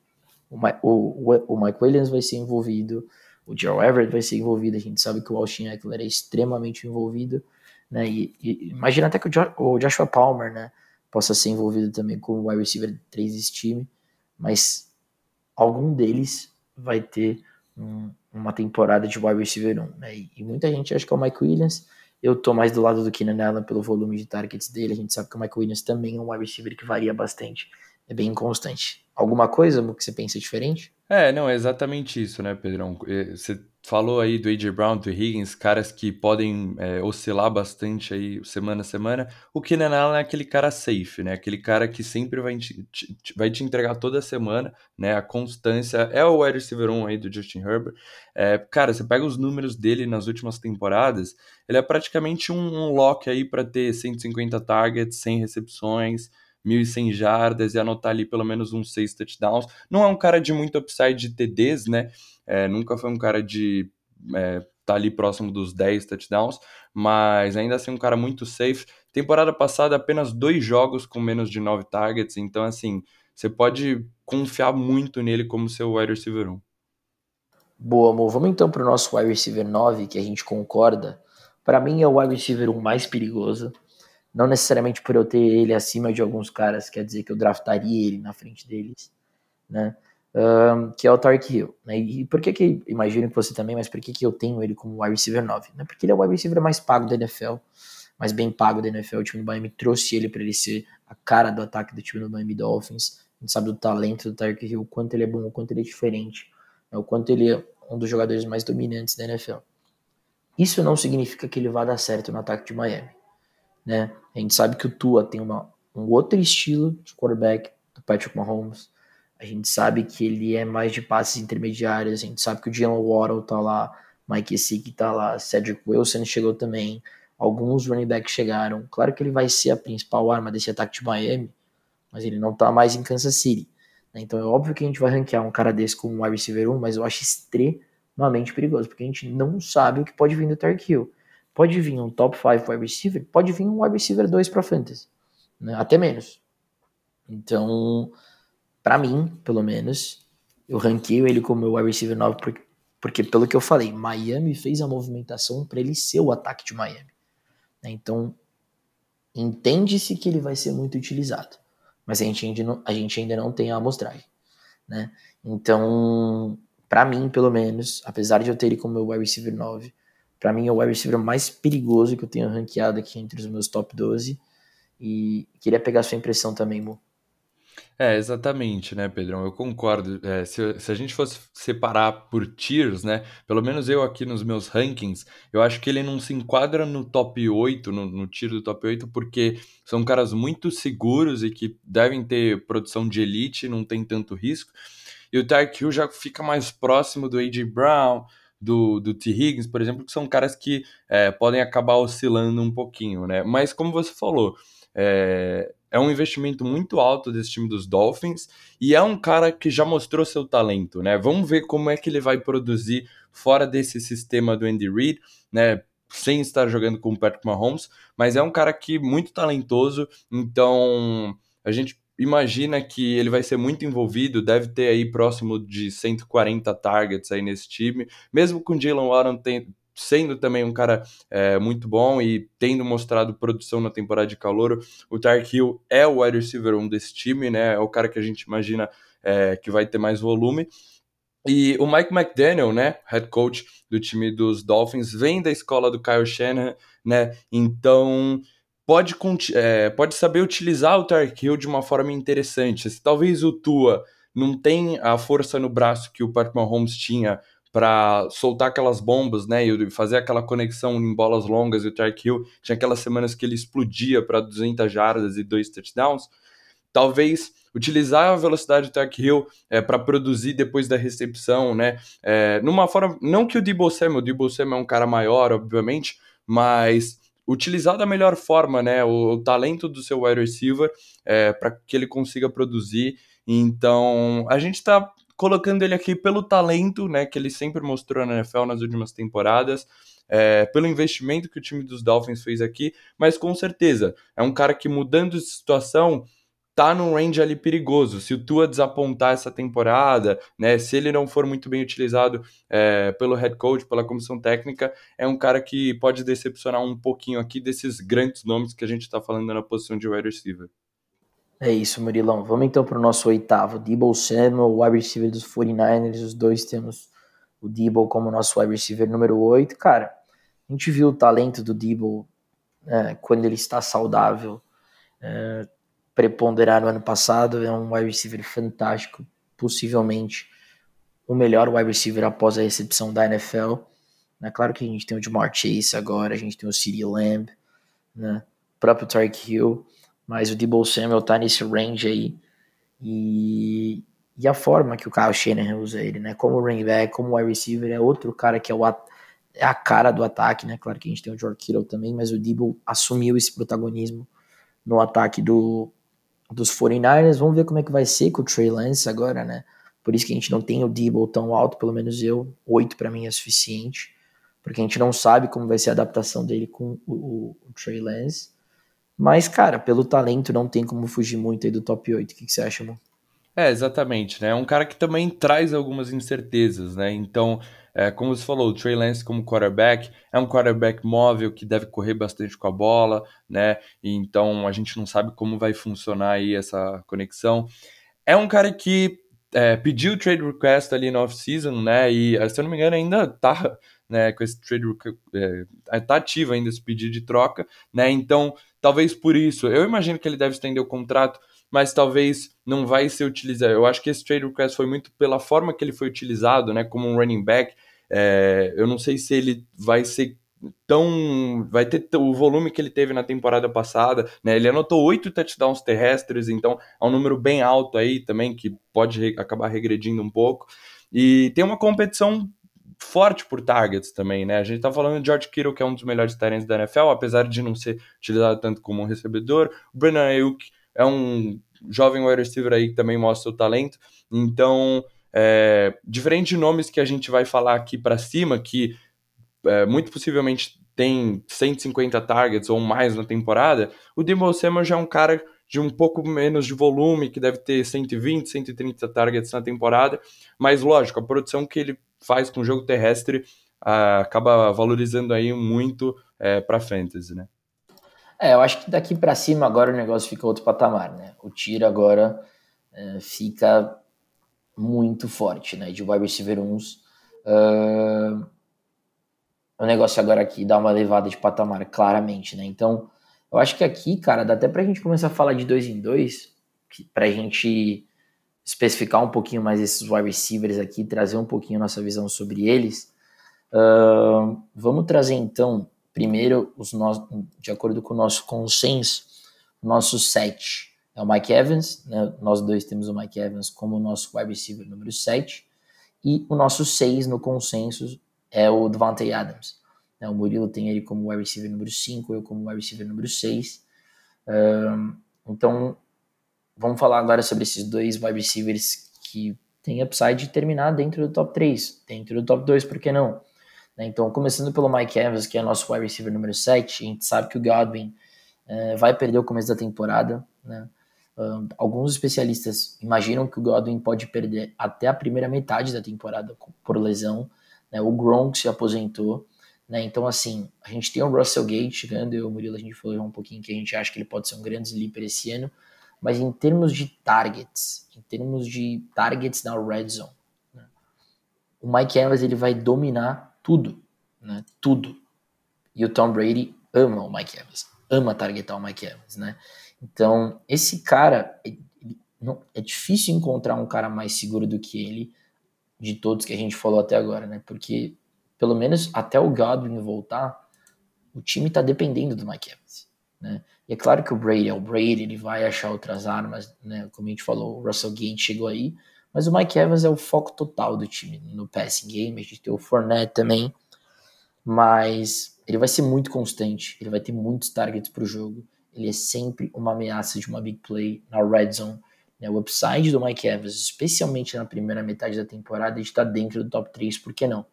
o, o, o Mike Williams vai ser envolvido, o Joe Everett vai ser envolvido, a gente sabe que o Austin Eckler é extremamente envolvido, né? E, e imagina até que o, jo, o, Joshua Palmer, né, possa ser envolvido também com o wide receiver 3 desse time, mas algum deles vai ter um, uma temporada de wide receiver 1, né? E, muita gente acha que é o Mike Williams. Eu tô mais do lado do Keenan Allen pelo volume de targets dele. A gente sabe que o Mike Williams também é um wide receiver que varia bastante é bem inconstante. Alguma coisa que você pensa diferente? É, não, é exatamente isso, né, Pedrão? É, você falou aí do A.J. Brown, do Higgins, caras que podem é, oscilar bastante aí semana a semana. O Keenan Allen é aquele cara safe, né? Aquele cara que sempre vai te, te, vai te entregar toda semana, né? A constância é o wide receiver 1 aí do Justin Herbert. É, cara, você pega os números dele nas últimas temporadas, ele é praticamente um, um lock aí para ter 150 targets, 100 recepções, 1.100 jardas e anotar ali pelo menos uns 6 touchdowns. Não é um cara de muito upside de TDs, né? É, nunca foi um cara de é, tá ali próximo dos 10 touchdowns, mas ainda assim um cara muito safe. Temporada passada, apenas dois jogos com menos de 9 targets, então assim, você pode confiar muito nele como seu wide receiver 1. Boa, amor. Vamos então para o nosso wide receiver 9, que a gente concorda. Para mim é o wide receiver 1 mais perigoso. Não necessariamente por eu ter ele acima de alguns caras, quer dizer que eu draftaria ele na frente deles, né? Um, que é o Tark Hill. Né? E por que que, imagino que você também, mas por que que eu tenho ele como wide receiver 9? Né? Porque ele é o wide receiver mais pago da NFL, mais bem pago da NFL. O time do Miami trouxe ele para ele ser a cara do ataque do time do Miami Dolphins. A gente sabe do talento do Tark Hill, o quanto ele é bom, o quanto ele é diferente, né? o quanto ele é um dos jogadores mais dominantes da NFL. Isso não significa que ele vá dar certo no ataque de Miami né? A gente sabe que o Tua tem uma, um outro estilo de quarterback do Patrick Mahomes. A gente sabe que ele é mais de passes intermediários. A gente sabe que o Jalen Waddle tá lá, Mike Gesicki tá lá, Cedric Wilson chegou também. Alguns running backs chegaram. Claro que ele vai ser a principal arma desse ataque de Miami, mas ele não tá mais em Kansas City. Né? Então é óbvio que a gente vai ranquear um cara desse como um wide receiver 1, mas eu acho extremamente perigoso, porque a gente não sabe o que pode vir do Tark Hill. Pode vir um top 5 wide receiver, pode vir um wide receiver 2 para fantasy, né? até menos. Então, para mim, pelo menos, eu ranqueio ele como meu wide receiver 9 porque, porque, pelo que eu falei, Miami fez a movimentação para ele ser o ataque de Miami. Né? Então, entende-se que ele vai ser muito utilizado, mas a gente ainda não, a gente ainda não tem a amostragem. Né? Então, para mim, pelo menos, apesar de eu ter ele como meu wide receiver 9, para mim é o wide receiver mais perigoso que eu tenho ranqueado aqui entre os meus top 12. E queria pegar sua impressão também, Mo. É, exatamente, né, Pedrão? Eu concordo. É, se, se, a gente fosse separar por tiers, né? Pelo menos eu aqui nos meus rankings, eu acho que ele não se enquadra no top 8, no, no tier do top 8, porque são caras muito seguros e que devem ter produção de elite, não tem tanto risco. E o Tyreek Hill já fica mais próximo do A.J. Brown, do, do T. Higgins, por exemplo, que são caras que é, podem acabar oscilando um pouquinho, né? Mas como você falou, é, é um investimento muito alto desse time dos Dolphins e é um cara que já mostrou seu talento, né? Vamos ver como é que ele vai produzir fora desse sistema do Andy Reid, né? Sem estar jogando com o Patrick Mahomes, mas é um cara que muito talentoso, então a gente imagina que ele vai ser muito envolvido, deve ter aí próximo de 140 targets aí nesse time, mesmo com Jalen Warren tem, sendo também um cara é, muito bom e tendo mostrado produção na temporada de calor, o Tark Hill é o wide receiver 1 desse time, né? É o cara que a gente imagina é, que vai ter mais volume. E o Mike McDaniel, né, head coach do time dos Dolphins, vem da escola do Kyle Shanahan, né? Então pode, é, pode saber utilizar o Tark Hill de uma forma interessante. Se talvez o Tua não tem a força no braço que o Patrick Mahomes tinha para soltar aquelas bombas, né, e fazer aquela conexão em bolas longas, e o Tark Hill tinha aquelas semanas que ele explodia para 200 jardas e dois touchdowns, talvez utilizar a velocidade do Tark Hill é, para produzir depois da recepção, né, é, numa forma, não que o Debo Samuel, o Debo Samuel é um cara maior, obviamente, mas utilizar da melhor forma, né, o, o talento do seu wide receiver é, para que ele consiga produzir. Então, a gente está colocando ele aqui pelo talento, né, que ele sempre mostrou na NFL nas últimas temporadas. é, pelo investimento que o time dos Dolphins fez aqui, mas com certeza é um cara que mudando de situação tá num range ali perigoso. Se o Tua desapontar essa temporada, né, se ele não for muito bem utilizado é, pelo head coach, pela comissão técnica, é um cara que pode decepcionar um pouquinho aqui desses grandes nomes que a gente está falando na posição de wide receiver. É isso, Murilão. Vamos então para o nosso oitavo. Debo Samuel, wide receiver dos 49ers. Os dois temos o Debo como nosso wide receiver número 8. Cara, a gente viu o talento do Debo é, quando ele está saudável. É, preponderar no ano passado. É um wide receiver fantástico, possivelmente o melhor wide receiver após a recepção da NFL. É claro que a gente tem o Jamar Chase agora, a gente tem o CeeDee Lamb, né? o próprio Tark Hill, mas o Debo Samuel tá nesse range aí. E, e a forma que o Kyle Shanahan usa ele, né? Como running back, como wide receiver, é outro cara que é, o, é a cara do ataque, né? Claro que a gente tem o George Kittle também, mas o Debo assumiu esse protagonismo no ataque do, dos 49ers. Vamos ver como é que vai ser com o Trey Lance agora, né? Por isso que a gente não tem o Debo tão alto, pelo menos eu. Oito para mim é suficiente. Porque a gente não sabe como vai ser a adaptação dele com o, o, o Trey Lance. Mas, cara, pelo talento não tem como fugir muito aí do top 8. O que, que você acha, mano? É, exatamente, né? É um cara que também traz algumas incertezas, né? Então, é, como você falou, o Trey Lance como quarterback é um quarterback móvel que deve correr bastante com a bola, né? Então a gente não sabe como vai funcionar aí essa conexão. É um cara que é, pediu o trade request ali no off-season, né? E se eu não me engano ainda tá né, com esse trade é, tá ativo ainda esse pedido de troca, né? Então, talvez por isso, eu imagino que ele deve estender o contrato mas talvez não vai ser utilizado. Eu acho que esse trade request foi muito pela forma que ele foi utilizado, né, como um running back. É, eu não sei se ele vai ser tão vai ter o volume que ele teve na temporada passada, né? Ele anotou oito touchdowns terrestres, então é um número bem alto aí também que pode re acabar regredindo um pouco. E tem uma competição forte por targets também, né? A gente tá falando de George Kittle, que é um dos melhores targets da NFL, apesar de não ser utilizado tanto como um recebedor. O Brennan Ayuk é um jovem wide receiver aí que também mostra o talento. Então, é, diferente de nomes que a gente vai falar aqui para cima, que é, muito possivelmente tem 150 targets ou mais na temporada, o Debo Samuel já é um cara de um pouco menos de volume, que deve ter 120, 130 targets na temporada, mas lógico, a produção que ele faz com o jogo terrestre ah, acaba valorizando aí muito é, para fantasy, né? É, eu acho que daqui para cima agora o negócio fica outro patamar, né? O tiro agora é, fica muito forte, né? De wide receiver 1. Uh, o negócio agora aqui dá uma levada de patamar, claramente, né? Então, eu acho que aqui, cara, dá até pra gente começar a falar de dois em dois, pra gente especificar um pouquinho mais esses wide receivers aqui, trazer um pouquinho nossa visão sobre eles. Uh, vamos trazer então Primeiro, os nossos, de acordo com o nosso consenso, nosso set é o Mike Evans, né? nós dois temos o Mike Evans como nosso wide receiver número 7, e o nosso 6 no consenso é o Devante Adams. Né? O Murilo tem ele como wide receiver número 5, eu como wide receiver número 6. Um, então, vamos falar agora sobre esses dois wide receivers que têm upside de terminar dentro do top 3, dentro do top 2, por que não? Né? Então, começando pelo Mike Evans, que é nosso wide receiver número 7, a gente sabe que o Godwin é, vai perder o começo da temporada. Né? Alguns especialistas imaginam que o Godwin pode perder até a primeira metade da temporada por lesão. Né? O Gronk se aposentou. Né? Então, assim, a gente tem o Russell Gate chegando, eu e o Murilo, a gente falou um pouquinho que a gente acha que ele pode ser um grande sleeper esse ano, mas em termos de targets, em termos de targets na red zone, né? o Mike Evans ele vai dominar tudo, né? Tudo. E o Tom Brady ama o Mike Evans, ama targetar o Mike Evans, né? Então, esse cara, não, é difícil encontrar um cara mais seguro do que ele, de todos que a gente falou até agora, né? Porque, pelo menos até o Godwin voltar, o time tá dependendo do Mike Evans, né? E é claro que o Brady é o Brady, ele vai achar outras armas, né? Como a gente falou, o Russell Gage chegou aí, mas o Mike Evans é o foco total do time no passing game. A gente tem o Fournette também. Mas ele vai ser muito constante. Ele vai ter muitos targets para o jogo. Ele é sempre uma ameaça de uma big play na red zone. Né? O upside do Mike Evans, especialmente na primeira metade da temporada, está dentro do top 3, por que não?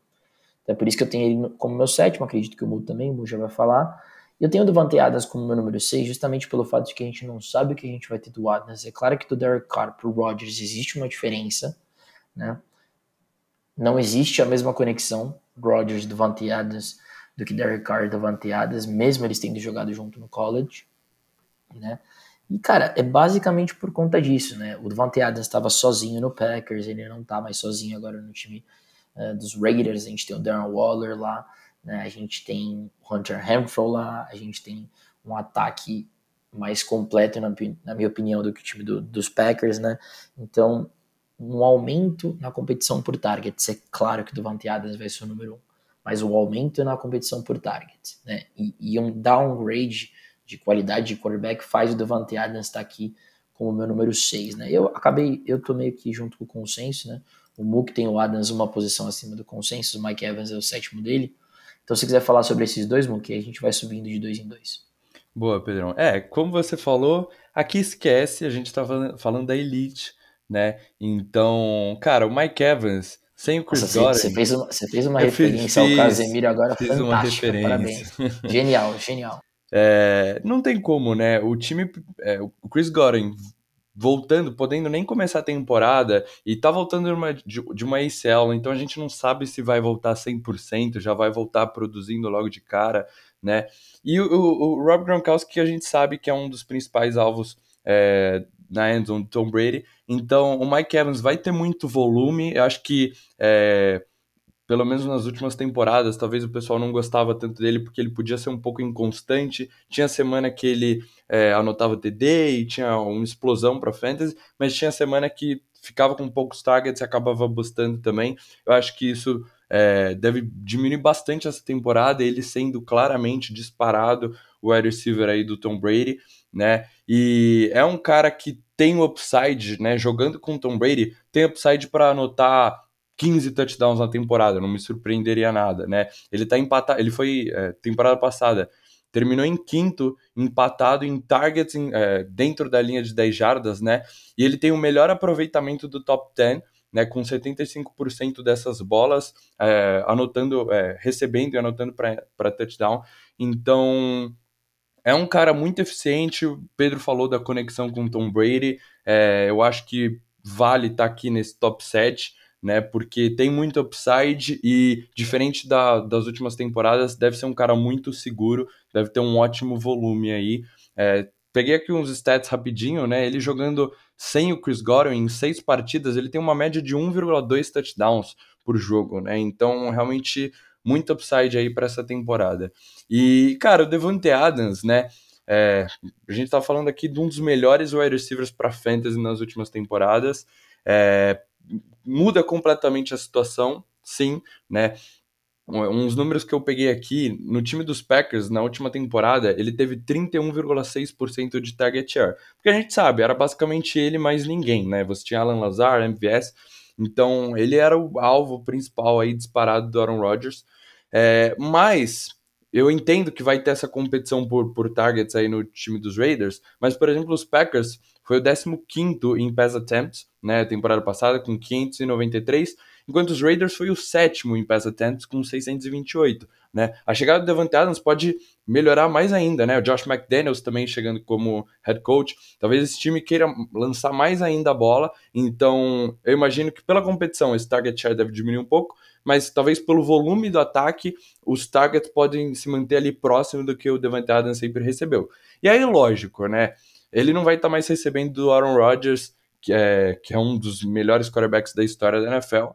É por isso que eu tenho ele como meu sétimo, acredito que o Mu também, o Mu já vai falar. Eu tenho o Devante Adams como meu número 6, justamente pelo fato de que a gente não sabe o que a gente vai ter do Adams. É claro que do Derek Carr pro Rodgers existe uma diferença, né? Não existe a mesma conexão Rodgers e Devante Adams do que Derek Carr e Devante Adams, mesmo eles tendo jogado junto no college, né? E, cara, é basicamente por conta disso, né? O Devante Adams estava sozinho no Packers, ele não tá mais sozinho agora no time uh, dos Raiders, a gente tem o Darren Waller lá, né? A gente tem o Hunter Renfro lá, a gente tem um ataque mais completo, na, minha opinião, do que o time do, dos Packers, né? Então, um aumento na competição por targets. É claro que o Devante Adams vai ser o número um, mas um aumento na competição por targets, né? E, e um downgrade de qualidade de quarterback faz o Devante Adams estar aqui como meu número 6, né? Eu acabei, eu tô meio que junto com o consenso, né? O Mook tem o Adams uma posição acima do consenso, o Mike Evans é o sétimo dele. Então, se quiser falar sobre esses dois, Mook, a gente vai subindo de dois em dois. Boa, Pedrão. É, como você falou, aqui esquece, a gente tá falando da Elite, né? Então, cara, o Mike Evans, sem o Chris Nossa, Godwin... Você fez uma, você fez uma referência fiz, ao Casemiro agora fiz fantástica, uma referência. parabéns. Genial, genial. *laughs* É, não tem como, né? O time, é, o Chris Godwin voltando, podendo nem começar a temporada e tá voltando de uma, de, de uma ACL, então a gente não sabe se vai voltar 100%, já vai voltar produzindo logo de cara, né? E o, o, o Rob Gronkowski, que a gente sabe que é um dos principais alvos é, na endzone do Tom Brady, então o Mike Evans vai ter muito volume, eu acho que é, pelo menos nas últimas temporadas, talvez o pessoal não gostava tanto dele porque ele podia ser um pouco inconstante. Tinha semana que ele é, anotava TD e tinha uma explosão para fantasy, mas tinha semana que ficava com poucos targets e acabava bustando também. Eu acho que isso é, deve diminuir bastante essa temporada, ele sendo claramente disparado o wide receiver aí do Tom Brady, né? E é um cara que tem upside, né? Jogando com o Tom Brady, tem upside para anotar 15 touchdowns na temporada, não me surpreenderia nada, né? Ele tá empatado, ele foi é, temporada passada, terminou em quinto, empatado em targets em, é, dentro da linha de 10 jardas, né? E ele tem o melhor aproveitamento do top 10, né? Com 75% dessas bolas é, anotando, é, recebendo e anotando para touchdown. Então é um cara muito eficiente. O Pedro falou da conexão com Tom Brady. É, eu acho que vale estar tá aqui nesse top 7 né? Porque tem muito upside e, diferente da, das últimas temporadas, deve ser um cara muito seguro, deve ter um ótimo volume aí. É, peguei aqui uns stats rapidinho, né? Ele jogando sem o Chris Godwin em seis partidas, ele tem uma média de 1,2 touchdowns por jogo, né? Então, realmente, muito upside aí para essa temporada. E, cara, o Devante Adams, né? É, a gente tá falando aqui de um dos melhores wide receivers para fantasy nas últimas temporadas. É, muda completamente a situação, sim, né? Uns números que eu peguei aqui, no time dos Packers, na última temporada, ele teve 31,6% de target share. Porque a gente sabe, era basicamente ele mais ninguém, né? Você tinha Alan Lazar, MVS, então ele era o alvo principal aí disparado do Aaron Rodgers. É, mas eu entendo que vai ter essa competição por, por targets aí no time dos Raiders, mas, por exemplo, os Packers foi o 15 em pass attempts, né, temporada passada, com 593, enquanto os Raiders foi o sétimo em pass attempts, com 628. Né? A chegada do Devante Adams pode melhorar mais ainda, né? O Josh McDaniels também chegando como head coach. Talvez esse time queira lançar mais ainda a bola. Então, eu imagino que pela competição esse target share deve diminuir um pouco, mas talvez pelo volume do ataque, os targets podem se manter ali próximo do que o Devante Adams sempre recebeu. E aí, lógico, né? Ele não vai estar tá mais recebendo do Aaron Rodgers, que é, que é um dos melhores quarterbacks da história da NFL.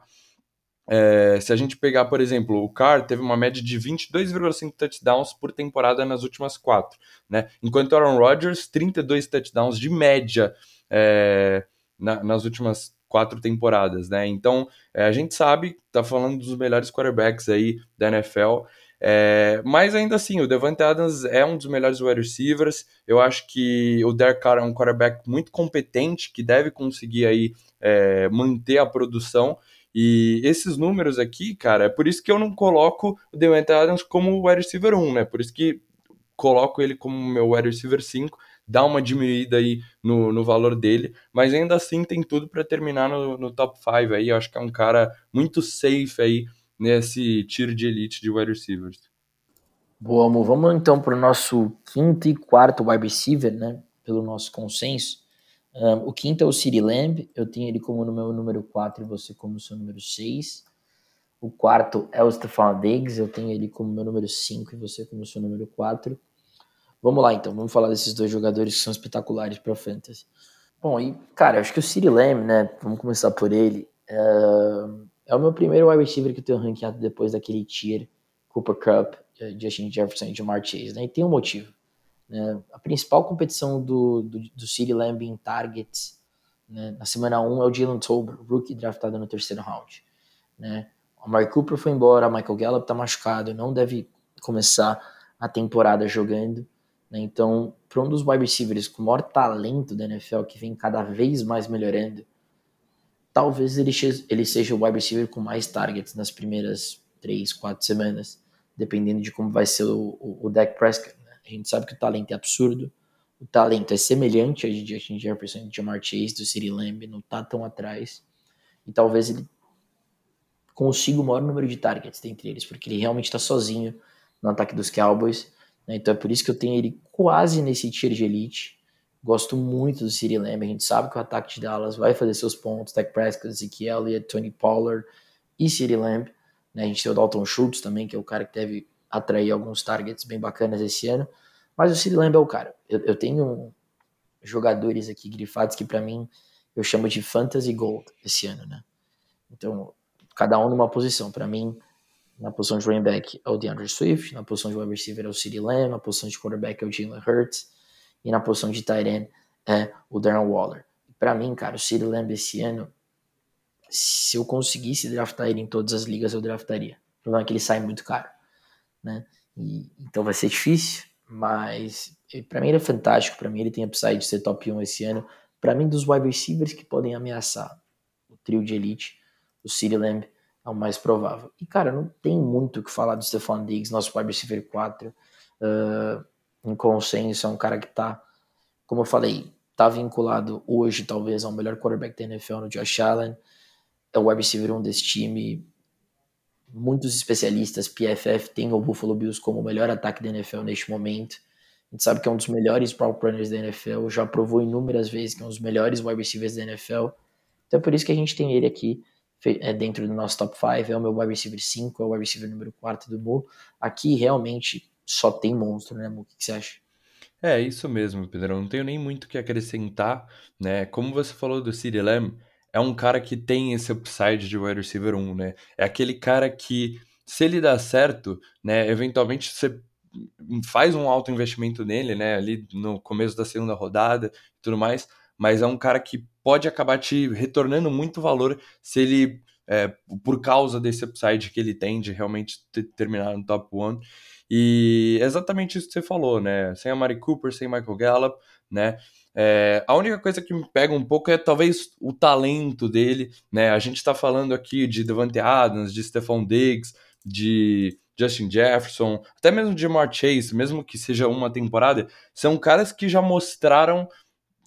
É, se a gente pegar, por exemplo, o Carr teve uma média de 22,5 touchdowns por temporada nas últimas quatro, né? Enquanto o Aaron Rodgers, 32 touchdowns de média é, na, nas últimas quatro temporadas, né? Então, é, a gente sabe, tá falando dos melhores quarterbacks aí da NFL. É, mas ainda assim, o Devante Adams é um dos melhores wide receivers. Eu acho que o Derek Carr é um quarterback muito competente que deve conseguir aí é, manter a produção. E esses números aqui, cara, é por isso que eu não coloco o Devante Adams como wide receiver 1, né? Por isso que coloco ele como meu wide receiver 5, dá uma diminuída aí no, no valor dele, mas ainda assim tem tudo para terminar no, no top 5 aí. Eu acho que é um cara muito safe aí nesse tiro de elite de wide receivers. Boa, amor. Vamos então para o nosso quinto e quarto wide receiver, né? Pelo nosso consenso. Um, o quinto é o City Lamb, eu tenho ele como no meu número 4 e você como seu número 6. O quarto é o Stefan Diggs, eu tenho ele como meu número 5 e você como seu número 4. Vamos lá então, vamos falar desses dois jogadores que são espetaculares para Fantasy. Bom, e cara, acho que o City Lamb, né, vamos começar por ele, é, é o meu primeiro wide receiver que eu tenho ranqueado depois daquele tier Cooper Cup, Justin Jefferson e Jamar Chase, né, e tem um motivo. Né? A principal competição do, do, do City Lamb em targets né, na semana 1 é o Jalen Tolbert, rookie draftado no terceiro round. Né? O Mark Cooper foi embora, Michael Gallup está machucado, não deve começar a temporada jogando. Né? Então, para um dos wide receivers com o maior talento da NFL, que vem cada vez mais melhorando, talvez ele, ele seja o wide receiver com mais targets nas primeiras três, quatro semanas, dependendo de como vai ser o, o, o Dak Prescott. A gente sabe que o talento é absurdo. O talento é semelhante a de Justin Jefferson de Jamar Chase, do City Lamb, não tá tão atrás. E talvez ele consiga o maior número de targets dentre eles, porque ele realmente está sozinho no ataque dos Cowboys. Né? Então é por isso que eu tenho ele quase nesse tier de elite. Gosto muito do City Lamb. A gente sabe que o ataque de Dallas vai fazer seus pontos. Dak Prescott, Ezekiel Elliott, Tony Pollard e City Lamb. Né? A gente tem o Dalton Schultz também, que é o cara que teve atrair alguns targets bem bacanas esse ano. Mas o Sid Lamb é o cara. Eu, eu tenho jogadores aqui grifados que para mim eu chamo de fantasy gold esse ano, né? Então, cada um numa posição. Para mim, na posição de running back é o DeAndre Swift, na posição de wide receiver é o CeeDee Lamb, na posição de quarterback é o Jalen Hurts e na posição de tight é o Darren Waller. Para mim, cara, o CeeDee Lamb esse ano, se eu conseguisse draftar ele em todas as ligas, eu draftaria. O problema é que ele sai muito caro né? E, então vai ser difícil, mas para mim ele é fantástico. Para mim ele tem upside de ser top 1 esse ano. Para mim, dos wide receivers que podem ameaçar o trio de elite, o CeeDee Lamb é o mais provável. E cara, não tem muito o que falar do Stephon Diggs, nosso wide receiver 4. Uh, em consenso, é um cara que tá, como eu falei, tá vinculado hoje talvez ao melhor quarterback da NFL no Josh Allen. É o wide receiver 1 desse time, muitos especialistas, PFF, tem o Buffalo Bills como o melhor ataque da NFL neste momento. A gente sabe que é um dos melhores route runners da NFL, já provou inúmeras vezes que é um dos melhores wide receivers da NFL. Então é por isso que a gente tem ele aqui é, dentro do nosso top 5. É o meu wide receiver 5, é o wide receiver número 4 do Mu. Aqui realmente só tem monstro, né, Mu? O que você acha? É, isso mesmo, Pedro. Não tenho nem muito o que acrescentar, né? Como você falou do CeeDee Lamb, é um cara que tem esse upside de wide receiver 1, né? É aquele cara que, se ele dá certo, né, eventualmente você faz um alto investimento nele, né, ali no começo da segunda rodada e tudo mais, mas é um cara que pode acabar te retornando muito valor se ele, é, por causa desse upside que ele tem de realmente ter, terminar no top 1. E é exatamente isso que você falou, né? Sem a Mari Cooper, sem Michael Gallup, né? É, a única coisa que me pega um pouco é talvez o talento dele, né? A gente está falando aqui de Devante Adams, de Stephon Diggs, de Justin Jefferson, até mesmo de Jamar Chase, mesmo que seja uma temporada, são caras que já mostraram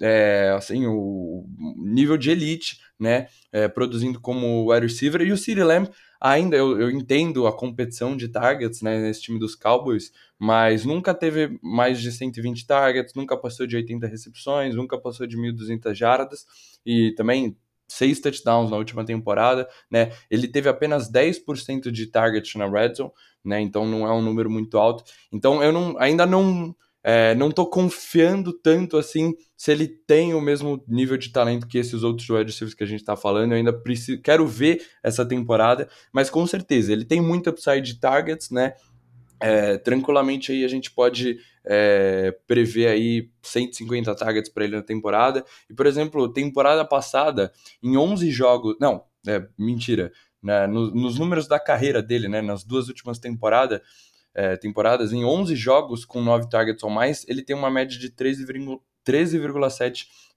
é, assim, o nível de elite, né? É, produzindo como wide receiver. E o CeeDee Lamb, ainda eu, eu entendo a competição de targets né, nesse time dos Cowboys, mas nunca teve mais de 120 targets, nunca passou de 80 recepções, nunca passou de 1.200 jardas e também seis touchdowns na última temporada, né? Ele teve apenas 10% de target na red zone, né? Então não é um número muito alto. Então eu não, ainda não é, não tô confiando tanto assim se ele tem o mesmo nível de talento que esses outros wide receivers que a gente tá falando. Eu ainda preciso, quero ver essa temporada, mas com certeza ele tem muito upside de targets, né? É, tranquilamente aí a gente pode é, prever aí 150 targets para ele na temporada. E, por exemplo, temporada passada, em 11 jogos. Não, é, mentira. Né, no, nos números da carreira dele, né, nas duas últimas temporadas, é, temporadas, em 11 jogos com 9 targets ou mais, ele tem uma média de 13,7 13,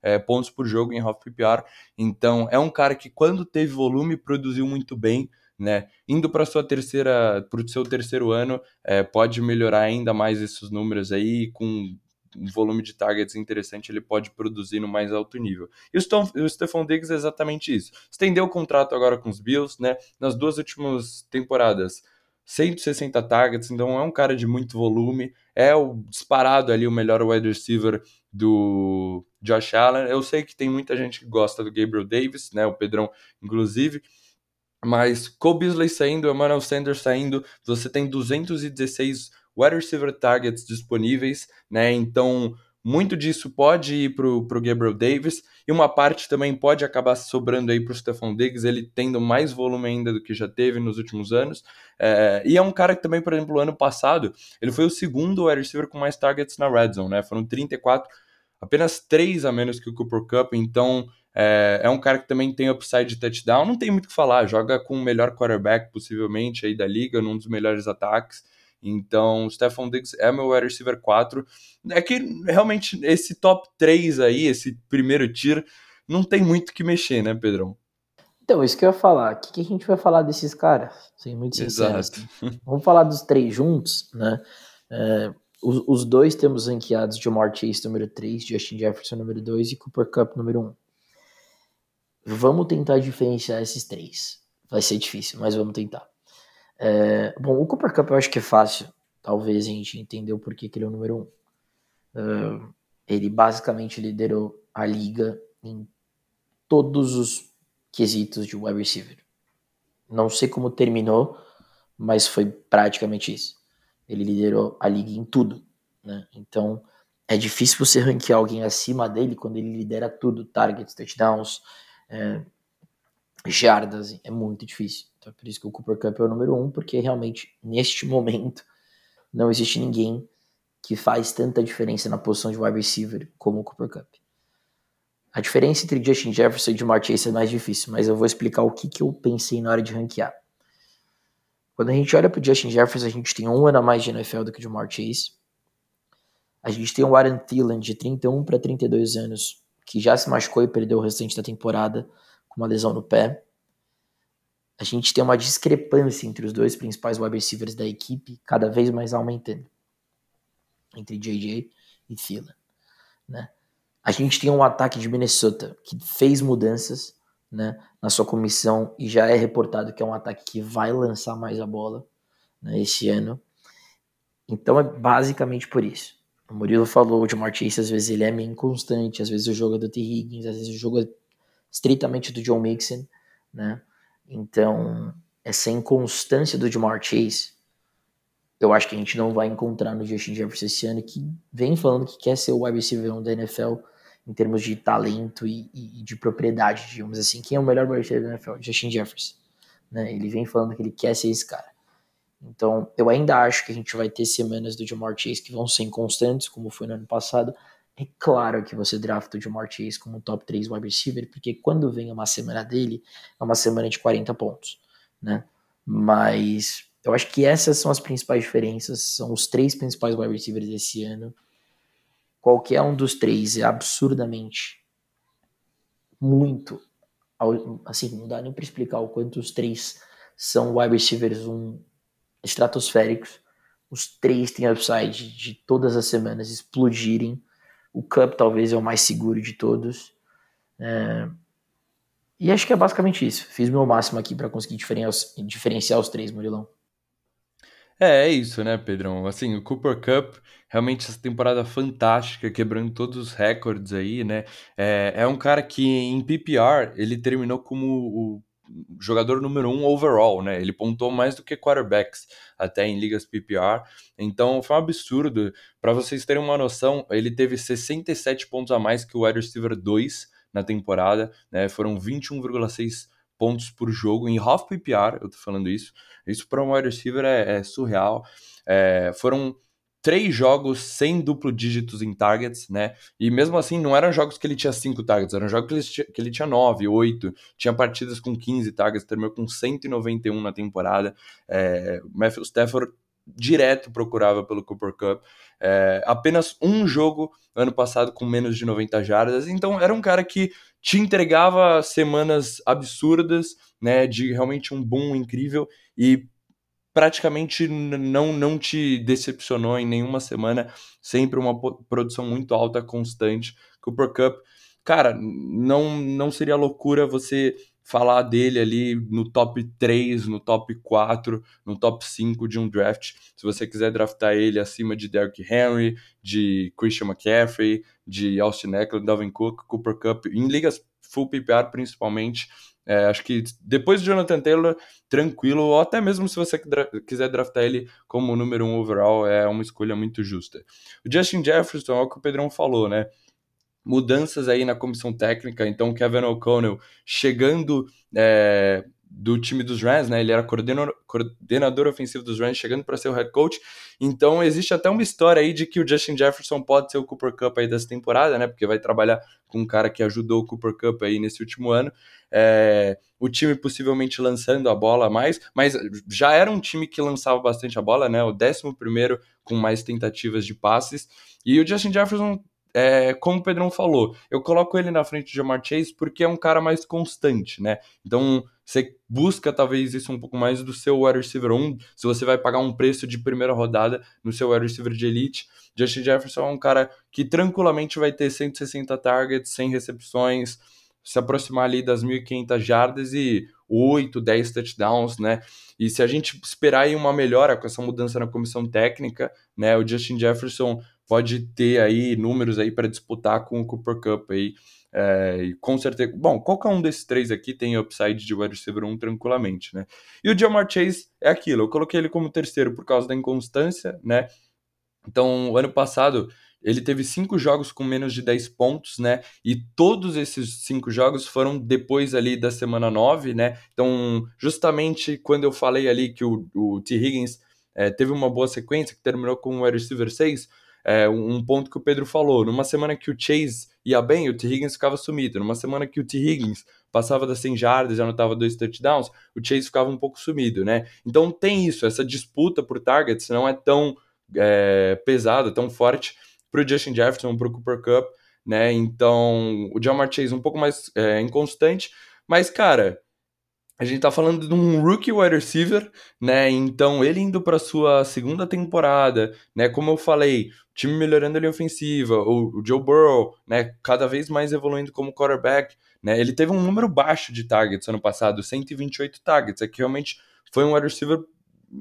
é, pontos por jogo em half PPR. Então, é um cara que, quando teve volume, produziu muito bem né? Indo para sua terceira, para o seu terceiro ano, é, pode melhorar ainda mais esses números aí com um volume de targets interessante, ele pode produzir no mais alto nível. E o, Stone, o Diggs é exatamente isso. Estendeu o contrato agora com os Bills, né? Nas duas últimas temporadas, 160 targets, então é um cara de muito volume, é o disparado ali o melhor wide receiver do Josh Allen. Eu sei que tem muita gente que gosta do Gabriel Davis, né? O Pedrão, inclusive. Mas Cole Beasley saindo, Emmanuel Sanders saindo, você tem 216 wide receiver targets disponíveis, né? Então, muito disso pode ir para o Gabriel Davis e uma parte também pode acabar sobrando aí para o Stephon Diggs, ele tendo mais volume ainda do que já teve nos últimos anos. É, e é um cara que também, por exemplo, ano passado, ele foi o segundo wide receiver com mais targets na red zone, né? Foram 34, apenas 3 a menos que o Cooper Cup, então é, é, um cara que também tem upside de touchdown, não tem muito o que falar, joga com o melhor quarterback possivelmente aí da liga, num dos melhores ataques. Então, Stephon Diggs é meu wide receiver 4. É que realmente esse top 3 aí, esse primeiro tier, não tem muito que mexer, né, Pedrão? Então, isso que eu ia falar. O que, que a gente vai falar desses caras? Sem muito sincero. Exato. Vamos falar dos três juntos, né? É, os, os, dois temos ranqueados Jamar Chase número 3, Justin Jefferson número 2 e Cooper Cup número 1. Vamos tentar diferenciar esses três. Vai ser difícil, mas vamos tentar. É, bom, o Cooper Cup eu acho que é fácil, talvez a gente entender o porquê que ele é o número um. Uh, ele basicamente liderou a liga em todos os quesitos de wide receiver. Não sei como terminou, mas foi praticamente isso. Ele liderou a liga em tudo, né? Então é difícil você ranquear alguém acima dele quando ele lidera tudo, targets, touchdowns, é, jardas, é muito difícil. Então, por isso que o Cooper Cup é o número um, porque realmente, neste *laughs* momento, não existe ninguém que faz tanta diferença na posição de wide receiver como o Cooper Cup. A diferença entre Justin Jefferson e Jamar Chase é mais difícil, mas eu vou explicar o que, que eu pensei na hora de ranquear. Quando a gente olha para o Justin Jefferson, a gente tem um ano a mais de NFL do que o Jamar Chase. A gente tem o Aaron Thielen de 31 para 32 anos, que já se machucou e perdeu o restante da temporada com uma lesão no pé a gente tem uma discrepância entre os dois principais wide receivers da equipe, cada vez mais aumentando, entre JJ e Thielen, né? A gente tem um ataque de Minnesota que fez mudanças, né, na sua comissão e já é reportado que é um ataque que vai lançar mais a bola, né, esse ano. Então é basicamente por isso. O Murilo falou, de Chase às vezes ele é meio inconstante, às vezes o jogo é do T. Higgins, às vezes o jogo é estritamente do John Mixon, né? Então, essa inconstância do Jamar Chase, eu acho que a gente não vai encontrar no Justin Jefferson esse ano, que vem falando que quer ser o wide receiver da NFL em termos de talento e, e, de propriedade, digamos assim. Quem é o melhor wide receiver da NFL? Justin Jefferson. Né? Ele vem falando que ele quer ser esse cara. Então, eu ainda acho que a gente vai ter semanas do Jamar Chase que vão ser inconstantes, como foi no ano passado, é claro que você drafta o Jamar Chase como top 3 wide receiver, porque quando vem uma semana dele, é uma semana de 40 pontos, né? Mas eu acho que essas são as principais diferenças, são os três principais wide receivers desse ano. Qualquer um dos três é absurdamente muito, assim, não dá nem para explicar o quanto os três são wide receivers um, estratosféricos. Os três têm upside de todas as semanas explodirem o Cup talvez é o mais seguro de todos. É... E acho que é basicamente isso. Fiz meu máximo aqui para conseguir diferenciar, diferenciar os três, Murilão. É, é isso, né, Pedrão? Assim, o Cooper Cup, realmente essa temporada fantástica, quebrando todos os recordes aí, né? É, é um cara que em PPR ele terminou como o jogador número um overall, né? Ele pontou mais do que quarterbacks até em ligas PPR. Então foi um absurdo. Para vocês terem uma noção, ele teve 67 pontos a mais que o wide receiver 2 na temporada, né? Foram 21,6 pontos por jogo em half PPR, eu tô falando isso. Isso para um wide receiver é, é surreal. É, foram três jogos sem duplo dígitos em targets, né? E mesmo assim, não eram jogos que ele tinha cinco targets, eram jogos que ele tinha, que ele tinha nove, oito. Tinha partidas com 15 targets, terminou com 191 na temporada. É, Matthew Stafford direto procurava pelo Cooper Cup. É, apenas um jogo ano passado com menos de 90 jardas. Então era um cara que te entregava semanas absurdas, né? De realmente um boom incrível. E praticamente não, não te decepcionou em nenhuma semana, sempre uma produção muito alta, constante. Cooper Cup, cara, não, não seria loucura você falar dele ali no top 3, no top 4, no top 5 de um draft. Se você quiser draftar ele acima de Derrick Henry, de Christian McCaffrey, de Austin Eckler, Dalvin Cook, Cooper Cup, em ligas full PPR principalmente, é, acho que depois de Jonathan Taylor, tranquilo, ou até mesmo se você quiser draftar ele como número um overall, é uma escolha muito justa. O Justin Jefferson é o que o Pedrão falou, né? Mudanças aí na comissão técnica, então Kevin O'Connell chegando é, do time dos Rams, né? Ele era coordenador, coordenador ofensivo dos Rams, chegando para ser o head coach. Então existe até uma história aí de que o Justin Jefferson pode ser o Cooper Cup aí dessa temporada, né? Porque vai trabalhar com um cara que ajudou o Cooper Cup aí nesse último ano. É, o time possivelmente lançando a bola mais, mas já era um time que lançava bastante a bola, né? O 11 primeiro com mais tentativas de passes. E o Justin Jefferson é, como o Pedrão falou, eu coloco ele na frente de Jamar Chase porque é um cara mais constante, né? Então, você busca talvez isso um pouco mais do seu wide receiver 1, se você vai pagar um preço de primeira rodada no seu wide receiver de elite. Justin Jefferson é um cara que tranquilamente vai ter 160 targets, 100 recepções, se aproximar ali das 1.500 jardas e 8, 10 touchdowns, né? E se a gente esperar aí uma melhora com essa mudança na comissão técnica, né? O Justin Jefferson pode ter aí números aí para disputar com o Cooper Cup aí. É, e com certeza. Bom, qualquer um desses três aqui tem upside de wide receiver 1 tranquilamente, né? E o Jamar Chase é aquilo, eu coloquei ele como terceiro por causa da inconstância, né? Então, ano passado, ele teve cinco jogos com menos de 10 pontos, né? E todos esses cinco jogos foram depois ali da semana 9, né? Então, justamente quando eu falei ali que o, o T. Higgins é, teve uma boa sequência, que terminou com o wide receiver 6, é, um ponto que o Pedro falou, numa semana que o Chase ia bem, o T. Higgins ficava sumido. Numa semana que o T. Higgins passava das 100 jardas, já anotava dois touchdowns, o Chase ficava um pouco sumido, né? Então tem isso, essa disputa por targets não é tão é, pesada, tão forte para o Justin Jefferson, para o Cooper Cup, né? Então o Jamar Chase um pouco mais é, inconstante, mas cara, a gente tá falando de um rookie wide receiver, né? Então, ele indo para sua segunda temporada, né? Como eu falei, time melhorando ali ofensiva, o, o Joe Burrow, né? Cada vez mais evoluindo como quarterback, né? Ele teve um número baixo de targets ano passado, 128 targets, é que realmente foi um wide receiver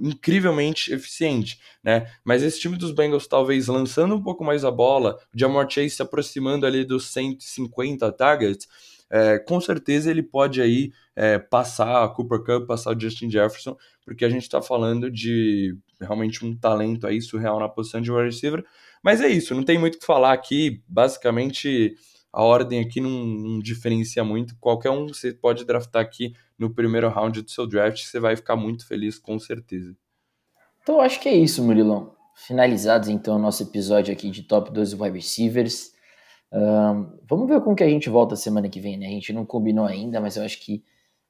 incrivelmente eficiente, né? Mas esse time dos Bengals talvez lançando um pouco mais a bola, o Jamar Chase se aproximando ali dos 150 targets, é, com certeza ele pode aí é, passar a Cooper Cup, passar o Justin Jefferson, porque a gente está falando de realmente um talento aí surreal na posição de wide receiver. Mas é isso, não tem muito o que falar aqui. Basicamente, a ordem aqui não, não, diferencia muito. Qualquer um você pode draftar aqui no primeiro round do seu draft, você vai ficar muito feliz, com certeza. Então, acho que é isso, Murilão. Finalizados então o nosso episódio aqui de Top 12 Wide Receivers. Vamos ver como que a gente volta semana que vem, né? A gente não combinou ainda, mas eu acho que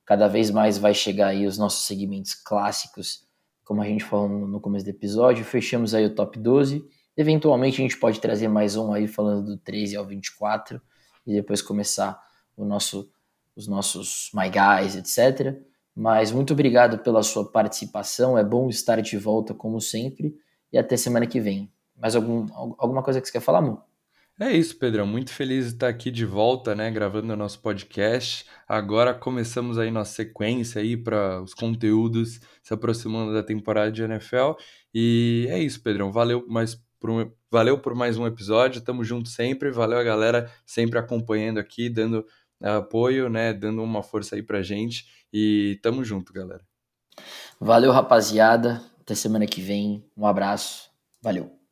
cada vez mais vai chegar aí os nossos segmentos clássicos, como a gente falou no começo do episódio. Fechamos aí o top 12. Eventualmente a gente pode trazer mais um aí falando do 13 ao 24 e depois começar o nosso, os nossos My Guys, etc. Mas muito obrigado pela sua participação. É bom estar de volta como sempre e até semana que vem. Mais algum, alguma coisa que você quer falar, amor? É isso, Pedrão. Muito feliz de estar aqui de volta, né, gravando o nosso podcast. Agora começamos aí nossa sequência aí para os conteúdos se aproximando da temporada de NFL. E é isso, Pedrão. Valeu mais por um, valeu por mais um episódio. Tamo junto sempre. Valeu a galera sempre acompanhando aqui, dando uh, apoio, né, dando uma força aí pra gente. E tamo junto, galera. Valeu, rapaziada. Até semana que vem. Um abraço. Valeu.